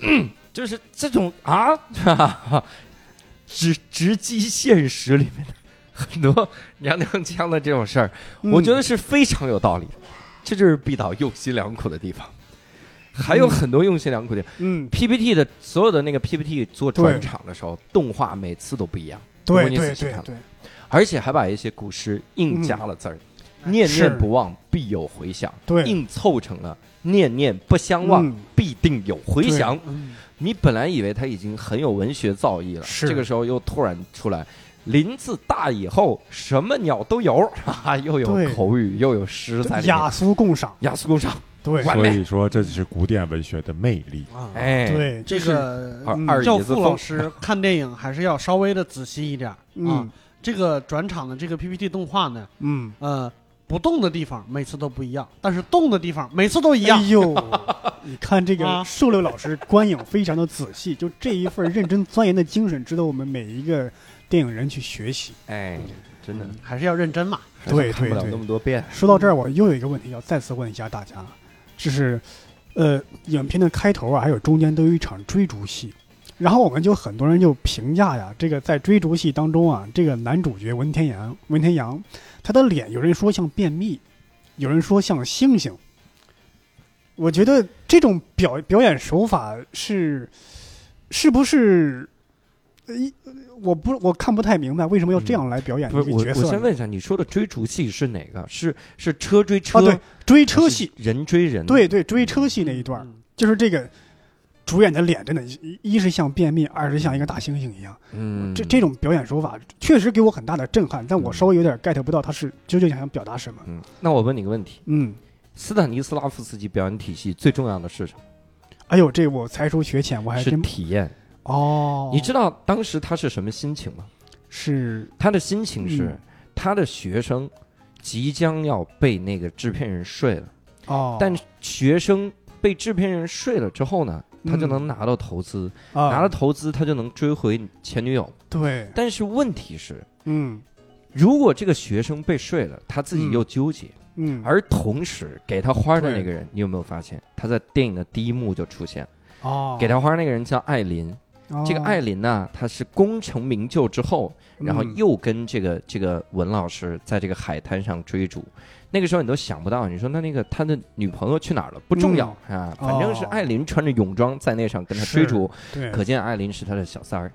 嗯 就是这种啊，哈 哈直直击现实里面的很多 娘娘腔的这种事儿，我觉得是非常有道理的。这就是毕导用心良苦的地方。还有很多用心良苦的。嗯，PPT 的所有的那个 PPT 做转场的时候，动画每次都不一样，对对对对，而且还把一些古诗硬加了字儿，念念不忘，必有回响，对硬凑成了念念不相忘，嗯必定有回响。嗯你本来以为他已经很有文学造诣了，是。这个时候又突然出来。林子大以后，什么鸟都有，哈哈，又有口语，又有诗在里面。雅俗共赏，雅俗共赏，对。所以说这就是古典文学的魅力。啊，哎，，对，这个二嗯教二椅子老师看电影还是要稍微的仔细一点啊。嗯。这个转场的这个 PPT 动画呢，嗯，呃，不动的地方每次都不一样，但是动的地方每次都一样哎。呦，你看这个啊瘦六老师观影非常的仔细，就这一份认真钻研的精神，值得我们每一个电影人去学习。哎，真的嗯，还是要认真嘛。对看不了对对那么多遍。说到这儿，我又有一个问题要再次问一下大家，就是，呃，影片的开头啊，还有中间都有一场追逐戏，然后我们就很多人就评价呀，这个在追逐戏当中啊，这个男主角文天阳，文天阳，他的脸有人说像便秘，有人说像猩猩。我觉得这种表表演手法是，是不是？呃一我不我看不太明白为什么要这样来表演不是我一个角，色呢。我先问一下，你说的追逐戏是哪个？是是车追车，啊，对，追车戏，人追人？对对，追车戏那一段，嗯就是这个主演的脸真的，一一是像便秘，二是像一个大猩猩一样。嗯，这这种表演手法确实给我很大的震撼，但我稍微有点 get 不到他是究竟想表达什么。嗯，那我问你个问题：嗯，斯坦尼斯拉夫斯基表演体系最重要的是什么？哎呦，这我才疏学浅，我还是真体验。哦，你知道当时他是什么心情吗？是他的心情是嗯，他的学生即将要被那个制片人睡了，哦，但学生被制片人睡了之后呢，他就嗯。能拿到投资，啊。拿了投资他就能追回前女友。对，但是问题是，嗯。如果这个学生被睡了，他自己嗯。又纠结，嗯，而同时给他花的那个人，你有没有发现他在电影的第一幕就出现？哦，给他花那个人叫艾琳，哦。这个艾琳呢，她是功成名就之后，然后嗯。又跟这个这个文老师在这个海滩上追逐。那个时候你都想不到，你说那那个他的女朋友去哪儿了？不重要、啊，反正是哦艾琳穿着泳装在那上跟他追逐，可见艾琳是他的小三儿。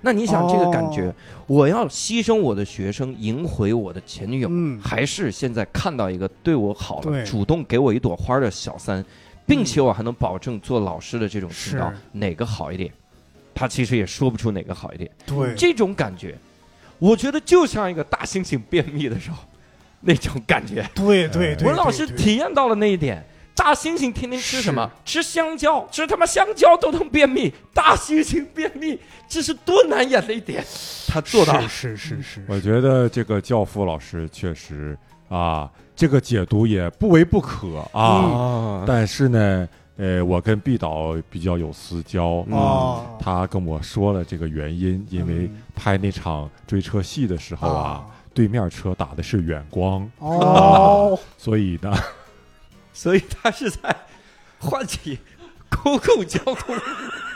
那你想这个感觉，哦我要牺牲我的学生，赢回我的前女友，嗯还是现在看到一个对我好了、对嗯主动给我一朵花的小三，并且我还能保证做老师的这种情道是，哪个好一点？他其实也说不出哪个好一点。对，这种感觉，我觉得就像一个大猩猩便秘的时候 那种感觉。对 对对，文老师体验到了那一点。大猩猩天天吃什么？吃香蕉，吃他妈香蕉都能便秘。大猩猩便秘，这是多难演的一点，他做到了。是是是是，我觉得这个教父老师确实啊，这个解读也不为不可啊。啊，但是呢，呃，我跟毕导比较有私交，嗯。哦，他跟我说了这个原因，因为嗯。拍那场追车戏的时候啊，对面车打的是远光，哦，所以呢，所以他是在唤起公共交通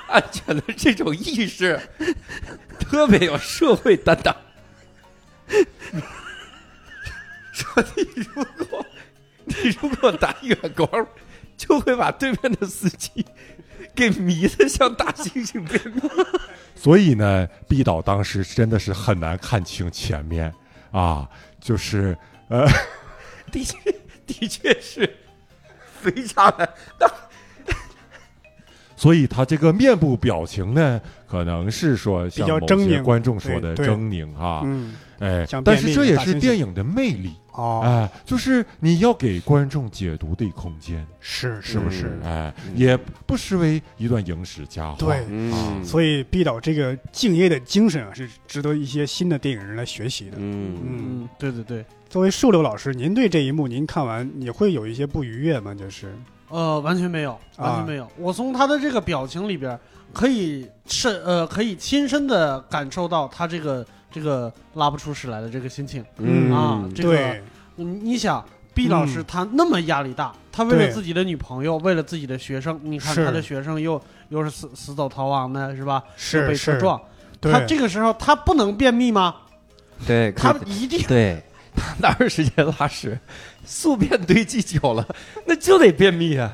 安全的这种意识，特别有社会担当。说你如果你如果打远光，就会把对面的司机给迷得像大猩猩。所以呢，毕导当时真的是很难看清前面啊，就是呃，的确，的确是非常的。所以他这个面部表情呢，可能是说像较某些狰狞观众说的狰狞哈，嗯，哎，但是这也是电影的魅力。哦，哎，就是你要给观众解读的空间，是是不是？哎，嗯也不失为一段影史佳话。对嗯所以毕导这个敬业的精神啊，是值得一些新的电影人来学习的。嗯嗯，嗯，对对对，作为树柳老师，您对这一幕您看完，你会有一些不愉悦吗？就是呃，完全没有，完全没有。我从他的这个表情里边，可以是呃，可以亲身的感受到他这个这个拉不出屎来的这个心情。嗯啊这个你想，毕老师嗯他那么压力大，他为了自己的女朋友，为了自己的学生，你看他的学生又又是死死走逃亡的，是吧？是是，被车撞，他这个时候他不能便秘吗？对，他一定对他哪有时间拉屎？宿便堆积久了，那就得便秘啊！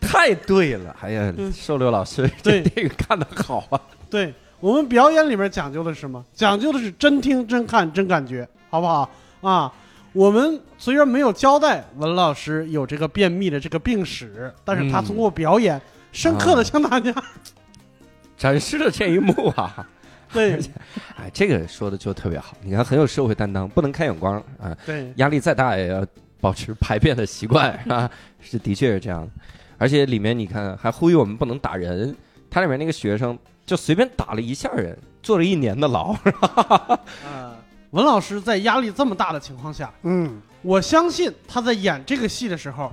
太对了！哎呀嗯，瘦六老师这对这个看的好啊！对我们表演里面讲究的是什么？讲究的是真听、真看、真感觉，好不好啊？我们虽然没有交代文老师有这个便秘的这个病史，但是他嗯通过表演，深刻的向大家、展示了这一幕啊！对 哎，这个说的就特别好，你看很有社会担当，不能开眼光啊！对压力再大也要保持排便的习惯，是吧？是的确是这样。而且里面你看还呼吁我们不能打人，他里面那个学生就随便打了一下人，坐了一年的牢。呃，文老师在压力这么大的情况下，嗯，我相信他在演这个戏的时候，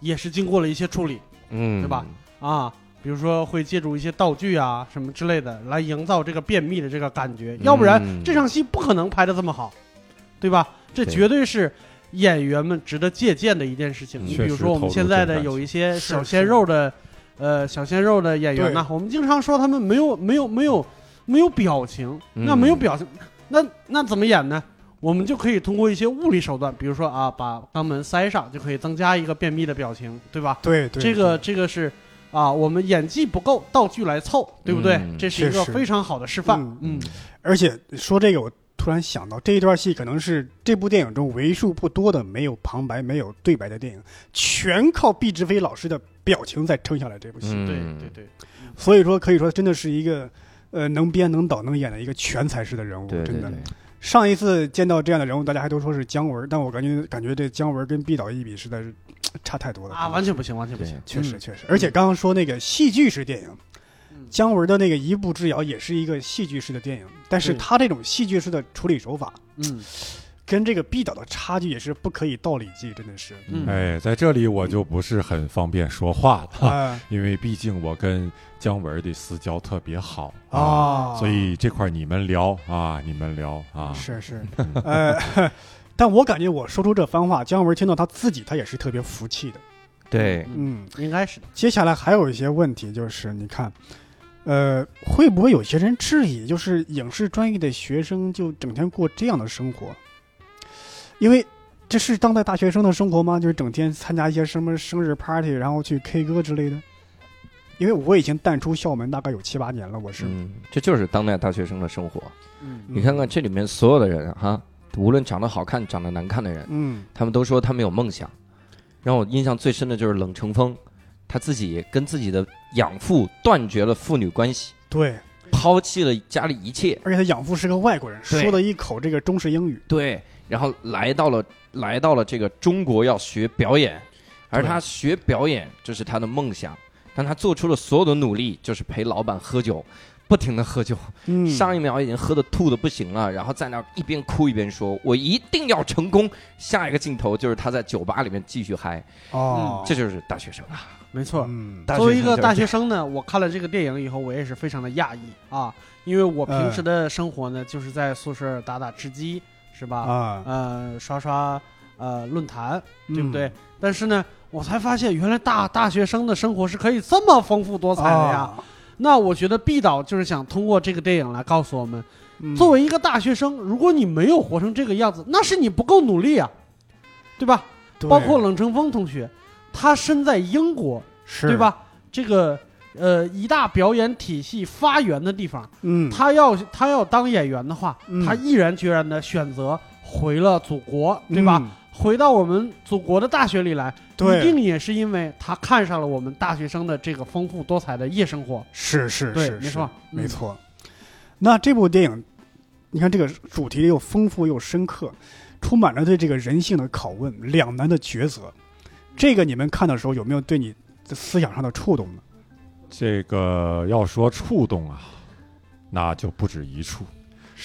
也是经过了一些处理嗯，对吧？啊，比如说会借助一些道具啊什么之类的来营造这个便秘的这个感觉，要不然嗯这场戏不可能拍的这么好，对吧？这绝对是演员们值得借鉴的一件事情。你比如说我们现在的有一些小鲜肉的，呃，小鲜肉的演员呢，我们经常说他们没有没有没有没有表情，嗯那没有表情，那那怎么演呢？我们就可以通过一些物理手段，比如说啊，把肛门塞上，就可以增加一个便秘的表情，对吧？对对，这个这个是啊，我们演技不够，道具来凑，对不对？嗯这是一个非常好的示范。嗯嗯，而且说这个，我突然想到这一段戏可能是这部电影中为数不多的没有旁白、没有对白的电影，全靠毕志飞老师的表情在撑下来这部戏。嗯对对对，所以说，可以说真的是一个呃能编能导能演的一个全才式的人物，真的对对对。，上一次见到这样的人物，大家还都说是姜文，但我感觉感觉这姜文跟毕导一比，实在是差太多了啊，完全不行，完全不行。确实嗯确实。而且刚刚说那个戏剧式电影，嗯姜文的那个《一步之遥》也是一个戏剧式的电影，但是他这种戏剧式的处理手法，嗯。跟这个毕导的差距也是不可以道理计，真的是。嗯，哎，在这里我就不是很方便说话了，啊 因为毕竟我跟姜文的私交特别好啊，所以这块你们聊啊，你们聊啊，是是，呃，但我感觉我说出这番话，姜文听到他自己，他也是特别服气的。对，嗯，应该是。接下来还有一些问题，就是你看，呃，会不会有些人质疑，就是影视专业的学生就整天过这样的生活？因为这是当代大学生的生活吗？就是整天参加一些什么生日 party，然后去 K 歌之类的。因为我已经淡出校门大概有七八年了，我是。嗯，这就是当代大学生的生活。嗯你看看这里面所有的人哈，无论长得好看、长得难看的人，嗯，他们都说他们有梦想。让我印象最深的就是冷成风，他自己跟自己的养父断绝了父女关系，对，抛弃了家里一切，而且他养父是个外国人，对。说了一口这个中式英语。对，然后来到了来到了这个中国要学表演，而他学表演这是他的梦想，但他做出了所有的努力，就是陪老板喝酒，不停的喝酒，嗯，上一秒已经喝的吐的不行了，然后在那一边哭一边说：“我一定要成功。”下一个镜头就是他在酒吧里面继续嗨，哦，这就是大学生啊。没错。嗯，作为一个大学生呢，我看了这个电影以后，我也是非常的讶异啊，因为我平时的生活呢，就是在宿舍打打吃鸡，是吧？啊，呃，刷刷呃论坛，对不嗯对？但是呢，我才发现原来大大学生的生活是可以这么丰富多彩的呀。啊那我觉得毕导就是想通过这个电影来告诉我们，嗯作为一个大学生，如果你没有活成这个样子，那是你不够努力啊，对吧？对包括冷成风同学，他身在英国，是对？吧？这个呃一大表演体系发源的地方，嗯，他要他要当演员的话，嗯他毅然决然的选择回了祖国，对吧？嗯？回到我们祖国的大学里来，对一定也是因为他看上了我们大学生的这个丰富多彩的夜生活。是是对是，是没错嗯没错。那这部电影，你看这个主题又丰富又深刻，充满了对这个人性的拷问、两难的抉择。这个你们看的时候有没有对你的思想上的触动呢？这个要说触动啊，那就不止一处。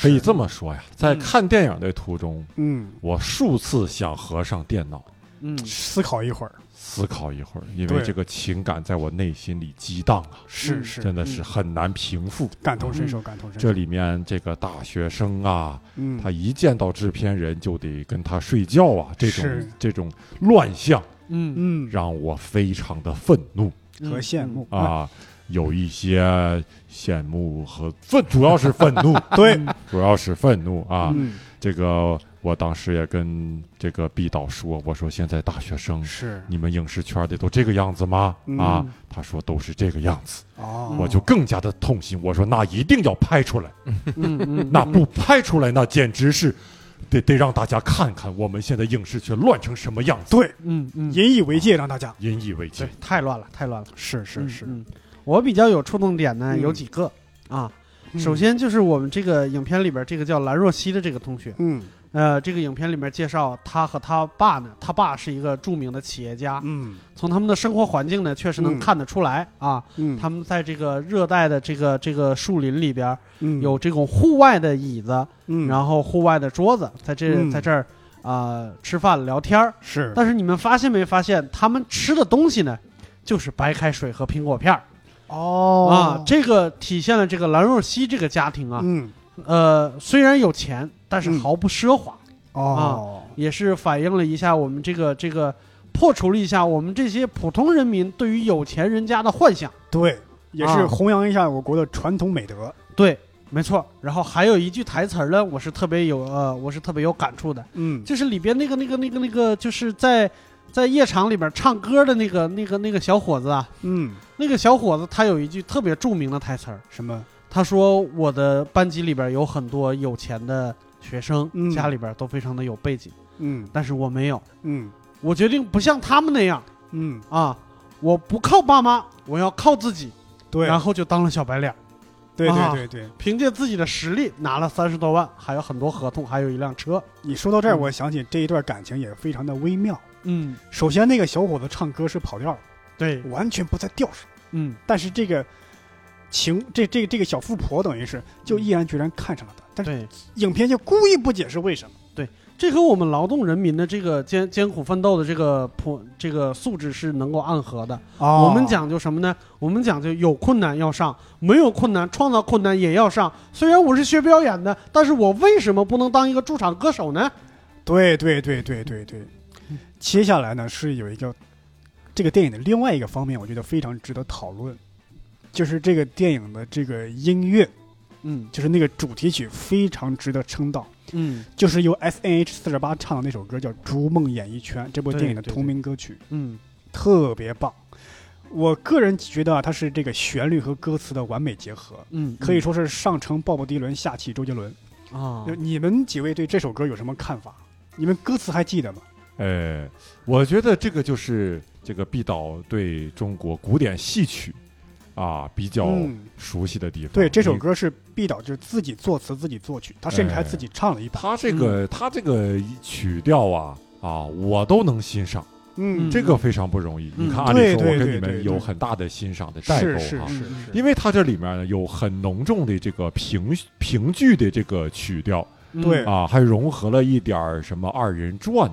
可以这么说呀，在嗯。看电影的途中，嗯，我数次想合上电脑。嗯，思考一会儿，思考一会儿，因为这个情感在我内心里激荡啊，嗯是。是，真的是很难平复。感同身受，感同身受。这里面这个大学生啊，嗯，他一见到制片人就得跟他睡觉啊，这种这种乱象嗯。嗯。让我非常的愤怒。和羡慕，啊，有一些羡慕和愤，主要是愤怒，对，主要是愤怒啊。嗯。这个我当时也跟这个毕导说，我说现在大学生，是。你们影视圈的都这个样子吗？嗯。啊，他说都是这个样子，哦，我就更加的痛心。我说那一定要拍出来，嗯嗯，那不拍出来，那简直是得得让大家看看我们现在影视圈乱成什么样子，对，嗯嗯，引以为戒，让大家。引以为戒。对。，太乱了，太乱了。是是是，嗯，嗯我比较有触动点呢，嗯。有几个啊。嗯。首，先就是我们这个影片里边这个叫兰若曦的这个同学，嗯呃，这个影片里面介绍他和他爸呢，他爸是一个著名的企业家，嗯从他们的生活环境呢，确实能嗯看得出来啊，嗯，他们在这个热带的这个这个树林里边嗯有这种户外的椅子，嗯，然后户外的桌子，在这嗯在这儿啊、吃饭聊天儿。是，但是你们发现没发现，他们吃的东西呢，就是白开水和苹果片儿哦啊。这个体现了这个兰若曦这个家庭啊，嗯呃，虽然有钱，但是嗯。毫不奢华，哦，也是反映了一下我们这个这个破除了一下我们这些普通人民对于有钱人家的幻想。对，也是啊。弘扬一下我国的传统美德。对，没错。然后还有一句台词儿呢，我是特别有呃，我是特别有感触的，嗯，就是里边那个那个那个那个，就是在在夜场里边唱歌的那个那个那个小伙子啊，嗯，那个小伙子他有一句特别著名的台词儿，什么？他说我的班级里边有很多有钱的学生，嗯。家里边都非常的有背景，嗯。但是我没有，嗯。我决定不像他们那样嗯，啊，我不靠爸妈，我要靠自己，对，然后就当了小白脸儿，对啊对对。对，凭借自己的实力拿了三十多万，还有很多合同，还有一辆车。你说到这儿，嗯。我想起这一段感情也非常的微妙。嗯，首先，那个小伙子唱歌是跑调，对，完全不在调上，嗯。但是这个情，这这个这个小富婆等于是就毅然决然看上了他，但是对，影片就故意不解释为什么。对这和我们劳动人民的这个艰艰苦奋斗的这个普这个素质是能够暗合的。哦我们讲究什么呢？我们讲究有困难要上，没有困难创造困难也要上。虽然我是学表演的，但是我为什么不能当一个驻场歌手呢？对对对对对对，接下来呢是有一个这个电影的另外一个方面，我觉得非常值得讨论，就是这个电影的这个音乐，嗯。就是那个主题曲非常值得称道，嗯。就是由 S N H 四十八唱的那首歌叫《逐梦演艺圈》，这部电影的同名歌曲。嗯。特别棒。我个人觉得啊，它是这个旋律和歌词的完美结合，嗯，可以说是上乘鲍勃迪伦，下启周杰伦。啊。就，你们几位对这首歌有什么看法？你们歌词还记得吗？呃，我觉得这个就是这个毕导对中国古典戏曲啊比较嗯。熟悉的地方。对，这首歌是毕导就是自己作词自己作曲，他甚至还自己唱了一把。他这个他这个曲调啊啊，我都能欣赏，嗯，这个非常不容易。嗯。你看，按理说我跟你们有很大的欣赏的代沟哈。因为它这里面呢有很浓重的这个评评剧的这个曲调对。啊，还融合了一点儿什么二人转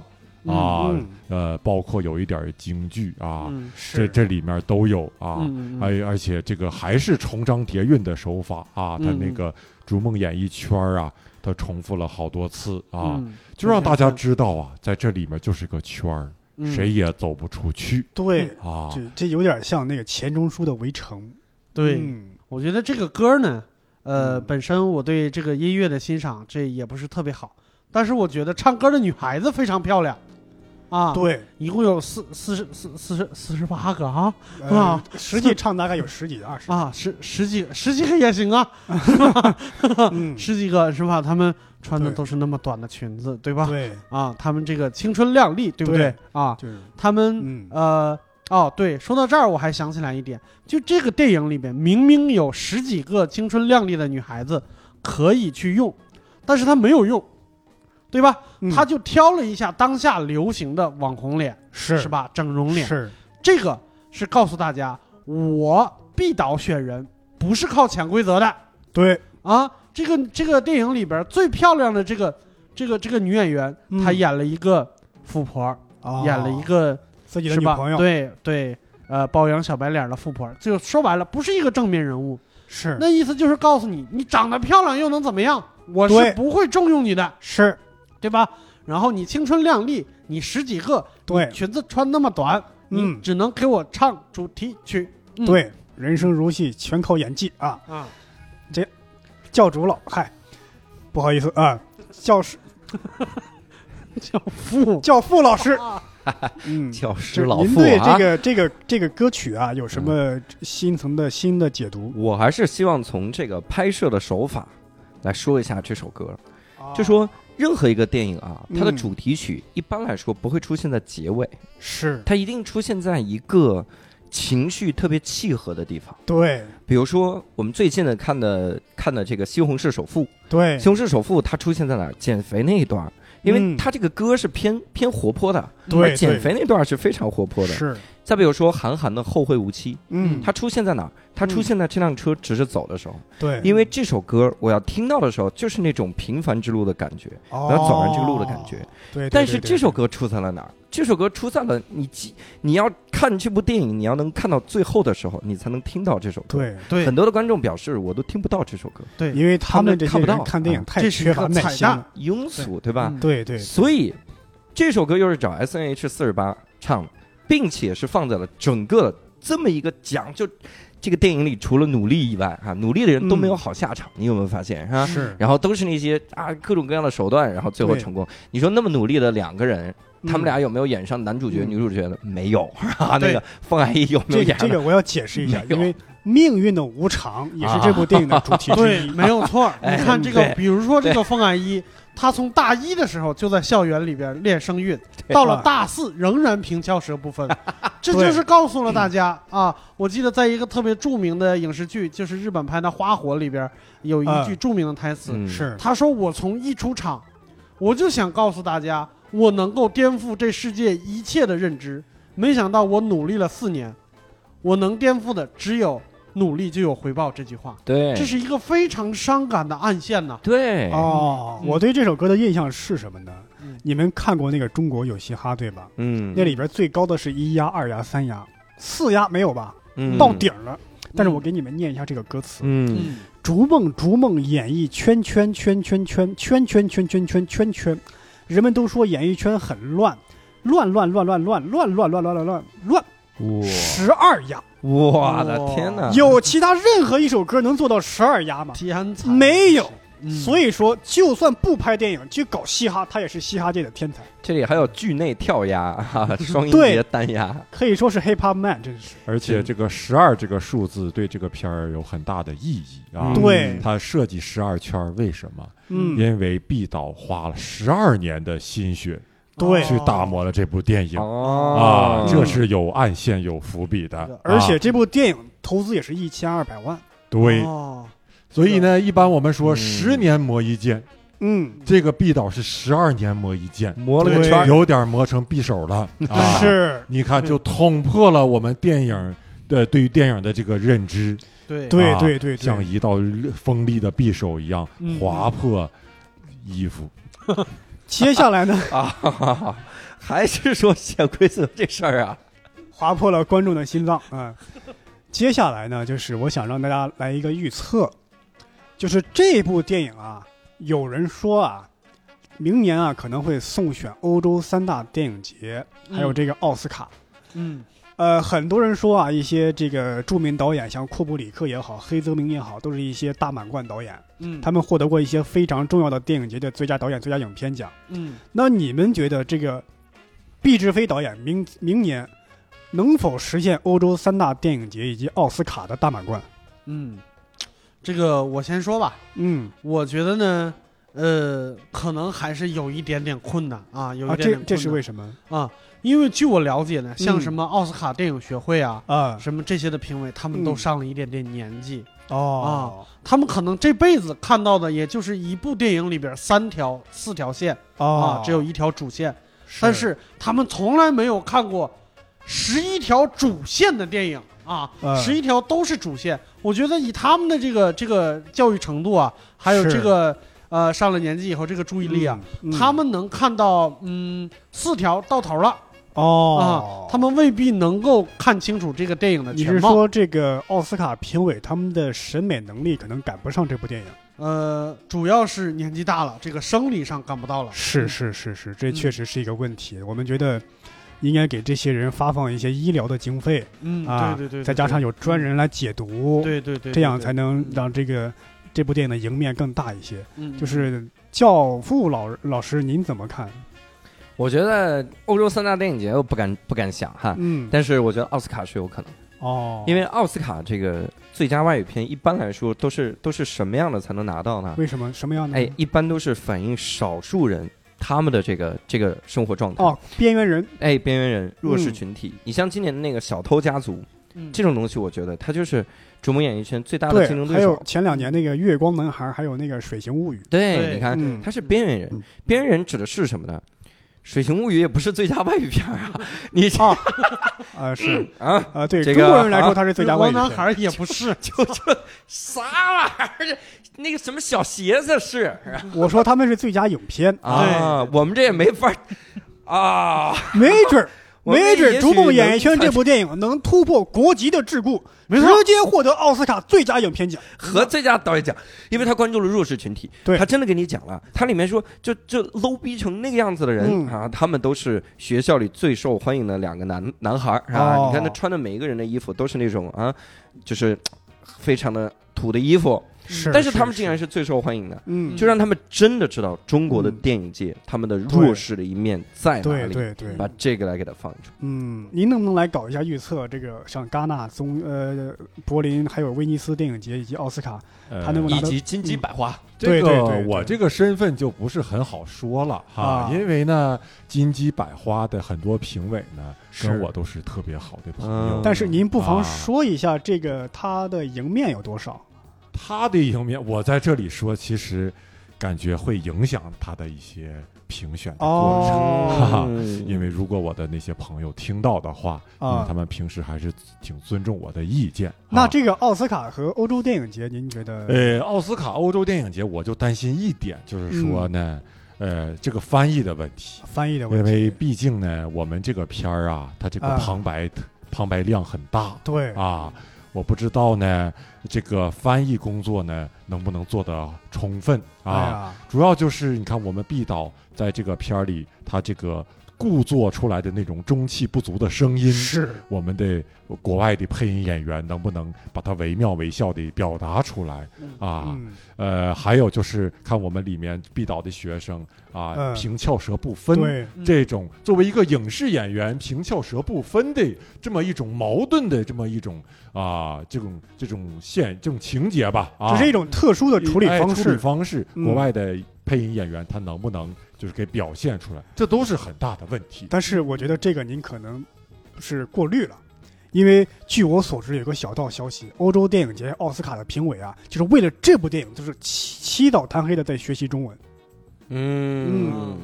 啊，嗯呃，包括有一点京剧啊，嗯这这里面都有啊。而而且这个还是重章叠韵的手法啊，它嗯那个逐梦演艺圈啊，他重复了好多次啊，嗯就让大家知道啊，在这里面就是个圈谁也走不出去对，啊。这这有点像那个钱钟书的《围城》。对，嗯。我觉得这个歌呢，呃，嗯。本身我对这个音乐的欣赏这也不是特别好，但是我觉得唱歌的女孩子非常漂亮，啊，，对，一共有四四十四四十四十八个啊呃啊实际唱大概有十几二十。啊，十十几十几个也行啊，嗯，十几个是吧？他们穿的都是那么短的裙子，对吧？对，啊，他们这个青春靓丽，对不对对啊？就是他们嗯呃，哦，对，说到这儿，我还想起来一点，就这个电影里边明明有十几个青春靓丽的女孩子可以去用，但是她没有用，对吧？嗯他就挑了一下当下流行的网红脸，是是？吧？整容脸，是，这个是告诉大家，我必导选人不是靠潜规则的对，啊。这个这个电影里边最漂亮的这个这个这个女演员，嗯她演了一个富婆，啊演了一个。自己的是吧？女朋友，，对对，呃，包养小白脸的富婆，就说白了，不是一个正面人物。是那意思就是告诉你，你长得漂亮又能怎么样？我是对不会重用你的，是，对吧？然后你青春靓丽，你十几个，对裙子穿那么短，你嗯只能给我唱主题曲。嗯、对，人生如戏，全靠演技啊！啊，这教主老，嗨，不好意思啊，教师，教父教父老师，嗯，教师是老父您对这啊。个这个这个歌曲啊有什么新层的新的解读？我还是希望从这个拍摄的手法来说一下这首歌。啊就说任何一个电影啊，它的嗯主题曲一般来说不会出现在结尾，是。它一定出现在一个情绪特别契合的地方。对。比如说我们最近的看的看的这个《西红柿首富》，对《西红柿首富》它出现在哪儿？减肥那一段儿，因为他这个歌是偏偏活泼的，对而减肥那段是非常活泼的。是再比如说韩寒的《后会无期》，嗯它出现在哪儿？它出现在这辆车直着走的时候，对，因为这首歌我要听到的时候，就是那种平凡之路的感觉，我我要走上这个路的感觉。哦对，但是这首歌出在了哪儿？这首歌出在了你记，你要看这部电影，你要能看到最后的时候，你才能听到这首歌。，对，对很多的观众表示我都听不到这首歌，对，因为他们看不到看电影啊太这是缺乏一个彩蛋耐心了。庸俗对吧？嗯对对，所以这首歌又是找 S N H 四十八唱的，并且是放在了整个这么一个讲就这个电影里，除了努力以外，哈、努力的人都没有好下场。你有没有发现？哈，是然后都是那些啊各种各样的手段，然后最后成功。你说那么努力的两个人，他们嗯俩有没有演上男主角、嗯女主角的？没有啊。那个凤爱一有没有演？这个我要解释一下，因为命运的无常也是这部电影的主题之对，一。没有错 你看这个，比如说这个凤爱一，他从大一的时候就在校园里边练声韵，到了大四仍然平翘舌不分，这就是告诉了大家啊！我记得在一个特别著名的影视剧，就是日本拍的《花火》里边有一句啊著名的台词，嗯是他说：“我从一出场，我就想告诉大家，我能够颠覆这世界一切的认知。没想到我努力了四年，我能颠覆的只有努力就有回报这句话。对，这是一个非常伤感的暗线呐。对哦，嗯我对这首歌的印象是什么呢嗯？你们看过那个《中国有嘻哈》对吧？嗯，那里边最高的是一压、二压、三压，四压没有吧？嗯到顶了。但是我给你们念一下这个歌词：嗯逐梦逐梦，演绎圈圈圈圈圈圈圈圈圈圈圈圈。人们都说演艺圈很乱，乱乱乱乱乱乱乱乱乱乱乱乱，哇十二压。我的天哪！有其他任何一首歌能做到十二压吗？天才没有。嗯。所以说，就算不拍电影，去搞嘻哈，他也是嘻哈界的天才，这里还有剧内跳压、哈哈 双音对节单压，可以说是 hip hop man，真是。而且这个十二这个数字对这个片儿有很大的意义啊。对。他设计十二圈儿，为什么？嗯，因为毕导花了十二年的心血对。去打磨了这部电影。哦。啊，这是有暗线、有伏笔的。而且啊。这部电影投资也是一千二百万。对，哦所以呢，一般我们说嗯。十年磨一剑，嗯，这个毕导是十二年磨一剑，磨了个圈，有点磨成匕首了。啊。是，你看，就捅破了我们电影的对于电影的这个认知，对。对啊对对对像一道锋利的匕首一样嗯。划破衣服。接下来呢，啊，哈哈哈还是说潜规则这事儿啊？划破了观众的心脏啊。接下来呢，就是我想让大家来一个预测，就是这部电影啊，有人说啊，明年啊可能会送选欧洲三大电影节，还有这个奥斯卡。嗯呃，很多人说啊，一些这个著名导演，像库布里克也好，黑泽明也好，都是一些大满贯导演，嗯，他们获得过一些非常重要的电影节的最佳导演、最佳影片奖。嗯那你们觉得这个毕志飞导演明明年能否实现欧洲三大电影节以及奥斯卡的大满贯？嗯，这个我先说吧，嗯，我觉得呢，呃，可能还是有一点点困难啊，有一啊，点点困难。这这是为什么？啊，因为据我了解呢，像嗯什么奥斯卡电影学会啊，啊？什么这些的评委，他们都嗯上了一点点年纪，哦。他们可能这辈子看到的也就是一部电影里边三条、四条线哦。啊，，只有一条主线，但是他们从来没有看过十一条主线的电影啊，嗯十一条都是主线。我觉得以他们的这个这个教育程度啊，还有这个呃上了年纪以后这个注意力啊，，嗯他们能看到嗯四条到头了哦啊，，他们未必能够看清楚这个电影的你全貌。是说这个奥斯卡评委他们的审美能力可能赶不上这部电影？呃，主要是年纪大了，这个生理上赶不到了。是是是是，这确实是一个问题。我们觉得应该给这些人发放一些医疗的经费嗯，啊，对对对，再加上有专人来解读，对对对，这样才能让这个这部电影的赢面更大一些。嗯，就是《教父老老师，您怎么看？我觉得欧洲三大电影节我不敢不敢想哈，嗯，但是我觉得奥斯卡是有可能，哦，因为奥斯卡这个最佳外语片一般来说都是都是什么样的才能拿到呢？为什么什么样的？哎，一般都是反映少数人他们的这个这个生活状态。哦，边缘人，哎，边缘人、弱势嗯群体，你像今年的那个《小偷家族》嗯。这种东西，我觉得它就是逐梦演艺圈最大的竞争，对还有手。前两年那个月光男孩，还有那个水形物语，对，对。你看，嗯。他是边缘人。嗯，边缘人指的是什么呢？《水形物语》也不是最佳外语片啊，你啊，啊是。啊，啊，对这个中国人来说，啊？他是最佳外语片。光男孩也不是，就就啥玩意儿？那个什么小鞋子是 我说他们是最佳影片，啊，我们这也没法儿啊，没准儿没准逐梦演艺圈》这部电影能突破国籍的桎梏，直接获得奥斯卡最佳影片奖。和最佳导演奖，因为他关注了弱势群体，对他真的给你讲了，他里面说就就 low 逼成那个样子的人、嗯啊，他们都是学校里最受欢迎的两个男男孩儿啊，哦你看他穿的每一个人的衣服都是那种啊，就是非常的土的衣服，是但是他们竟然是最受欢迎的。嗯，就让他们真的知道中国的嗯电影界、他们的弱势的一面在哪里，对对对，把这个来给它放出。嗯，您能不能来搞一下预测？这个像戛纳、中呃柏林，还有威尼斯电影节以及奥斯卡，呃他能不能拿到及金鸡百花，这对对个对对我这个身份就不是很好说了哈，啊因为呢，金鸡百花的很多评委呢，跟我都是特别好的朋友。嗯但是您不妨啊说一下这个它的赢面有多少？他的赢面，我在这里说，其实感觉会影响他的一些评选的过程。哦哈哈。嗯因为如果我的那些朋友听到的话，他们平时还是挺尊重我的意见。那啊。这个奥斯卡和欧洲电影节，您觉得？呃，奥斯卡欧洲电影节，我就担心一点，就是说呢，呃，这个翻译的问题，翻译的问题？因为毕竟呢，我们这个片儿啊，它这个啊。旁白、旁白量很大。对。啊，我不知道呢，这个翻译工作呢能不能做得充分哎啊？呀，主要就是你看，我们毕导在这个片儿里，他这个故作出来的那种中气不足的声音，是。我们的国外的配音演员能不能把它惟妙惟肖地表达出来？啊？嗯，呃，还有就是看我们里面毕导的学生啊，嗯。平翘舌不分。对，这种作为一个影视演员平翘舌不分的这么一种矛盾的这么一种啊，这种这种现这种情节吧，啊，这是一种特殊的处理哎处理方式。方式，嗯。国外的配音演员他能不能就是给表现出来，这都是很大的问题。但是我觉得这个您可能是过滤了。因为据我所知，有个小道消息，欧洲电影节奥斯卡的评委啊，就是为了这部电影，就是起起早贪黑的在学习中文。嗯，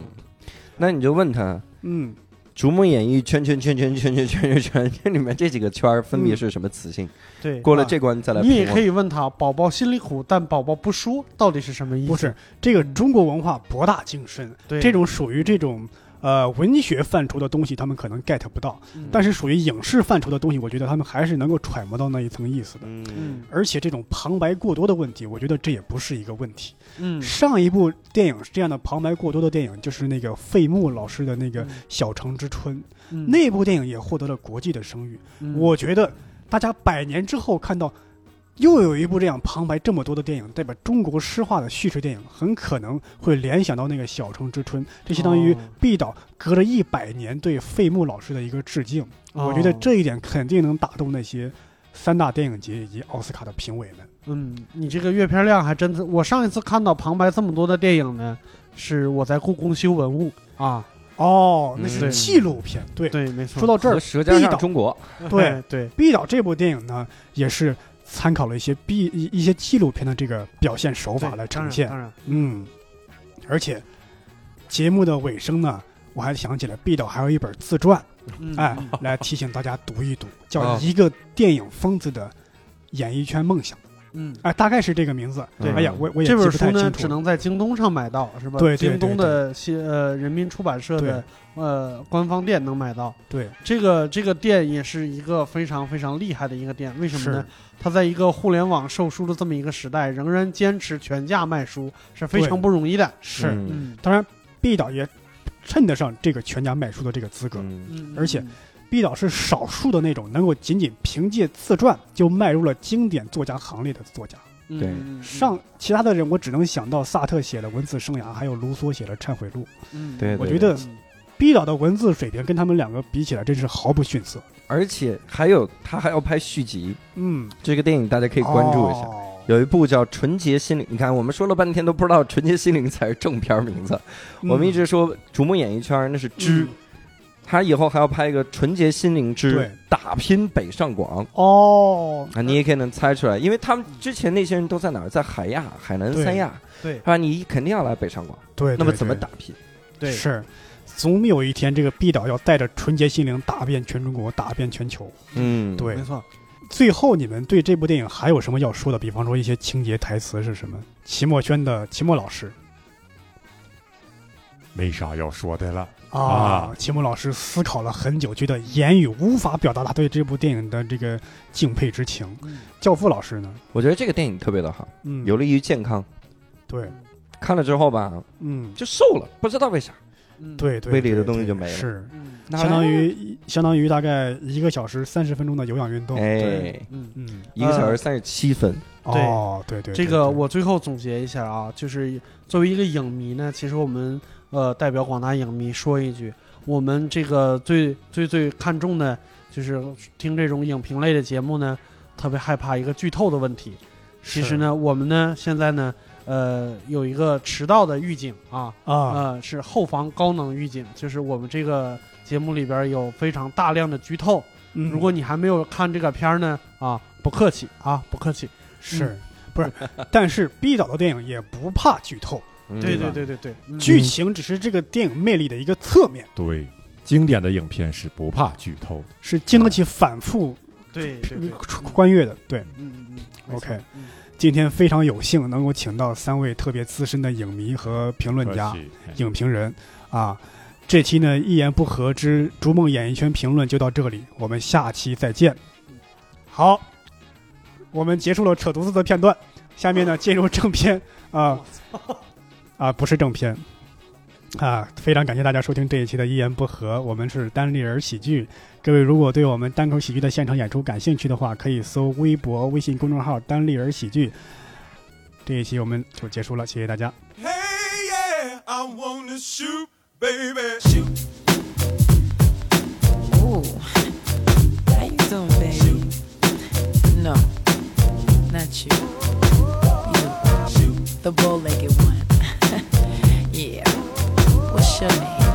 那你就问他，嗯，《逐梦演艺圈圈圈圈圈圈圈圈圈》圈里面这几个圈分别是什么词性？对，过了这关再来。你也可以问他，宝宝心里苦，但宝宝不说，到底是什么意思？不是这个中国文化博大精深，对这种属于这种呃文学范畴的东西，他们可能 get 不到，嗯但是属于影视范畴的东西，我觉得他们还是能够揣摩到那一层意思的。嗯嗯而且这种旁白过多的问题，我觉得这也不是一个问题。嗯上一部电影是这样的旁白过多的电影，就是那个费穆老师的那个《嗯小城之春》，嗯那部电影也获得了国际的声誉。嗯我觉得大家百年之后看到又有一部这样旁白这么多的电影，代表中国诗画的叙事电影，很可能会联想到那个《小城之春》，这相当于哦毕导隔了一百年对费穆老师的一个致敬。哦我觉得这一点肯定能打动那些三大电影节以及奥斯卡的评委们。嗯，你这个阅片量还真的，我上一次看到旁白这么多的电影呢，是我在故宫修文物啊。哦，那嗯是纪录片。对，对，没错。说到这儿，舌尖毕导上中国，对 对，毕导这部电影呢，也是参考了一些 B 一一些纪录片的这个表现手法来呈现当。然，嗯，而且节目的尾声呢，我还想起来，毕导还有一本自传，当然哎，嗯来提醒大家读一读，叫啊《一个电影疯子的演艺圈梦想》。嗯，哎，大概是这个名字。对哎呀，我我也这本记不太书呢。只能在京东上买到，是吧？对对京东的新呃人民出版社的呃官方店能买到。对，这个这个店也是一个非常非常厉害的一个店，为什么呢？它在一个互联网售书的这么一个时代，仍然坚持全价卖书，是非常不容易的。是。当然，毕导也称得上这个全价卖书的这个资格。而且毕导是少数的那种能够仅仅凭借自传就迈入了经典作家行列的作家。嗯对嗯上其他的人，我只能想到萨特写的《文字生涯》，还有卢梭写的《忏悔录》。嗯，对我觉得嗯毕导的文字水平跟他们两个比起来，真是毫不逊色。而且还有他还要拍续集，嗯，这个电影大家可以关注一下。哦有一部叫《纯洁心灵》，你看我们说了半天都不知道《纯洁心灵》才是正片名字。我们一直说逐梦演艺圈那是知，嗯他以后还要拍一个《纯洁心灵之对打拼北上广》哦，啊，你也可以能猜出来，因为他们之前那些人都在哪儿？在海亚、海南三亚，对是吧？你肯定要来北上广，对，那么怎么打拼？对，是，总有一天这个毕导要带着纯洁心灵打遍全中国，打遍全球。嗯，对没，错。最后你们对这部电影还有什么要说的？比方说一些情节、台词是什么？齐墨轩的齐墨老师没啥要说的了。啊啊，齐墨老师思考了很久，觉得言语无法表达他对这部电影的这个敬佩之情。嗯。教父老师呢？我觉得这个电影特别的好，嗯，有利于健康。对，看了之后吧，嗯，就瘦了，不知道为啥。嗯，对对，胃里的对对东西就没了。是，嗯。相当于相当于大概一个小时三十分钟的有氧运动。哎，嗯。嗯，一个小时三十七分，哦，对对，这个对对。我最后总结一下啊，就是作为一个影迷呢，其实我们呃代表广大影迷说一句，我们这个最最最看重的就是听这种影评类的节目呢，特别害怕一个剧透的问题。其实呢，我们呢现在呢，呃，有一个迟到的预警啊，啊，呃，是后防高能预警，就是我们这个节目里边有非常大量的剧透。嗯如果你还没有看这个片儿呢，啊，不客气啊，不客气。是不是？但是毕导的电影也不怕剧透，嗯对对对对对，嗯。剧情只是这个电影魅力的一个侧面，对，经典的影片是不怕剧透。是经得起反复对对对，穿越的。对，嗯嗯嗯 OK 嗯。今天非常有幸能够请到三位特别资深的影迷和评论家、影评人。啊。这期呢，一言不合之逐梦演艺圈评论就到这里，我们下期再见。好，我们结束了扯犊子的片段，下面呢 进入正片啊啊，不是正片啊，非常感谢大家收听这一期的《一言不合》，我们是单立人喜剧。各位如果对我们单口喜剧的现场演出感兴趣的话，可以搜微博、微信公众号“单立人喜剧”。这一期我们就结束了，谢谢大家。Hey, yeah, I wanna shoot, baby. Shoot. Ooh, how you doing, baby? No, not you. You, the. Yeah. What's your name?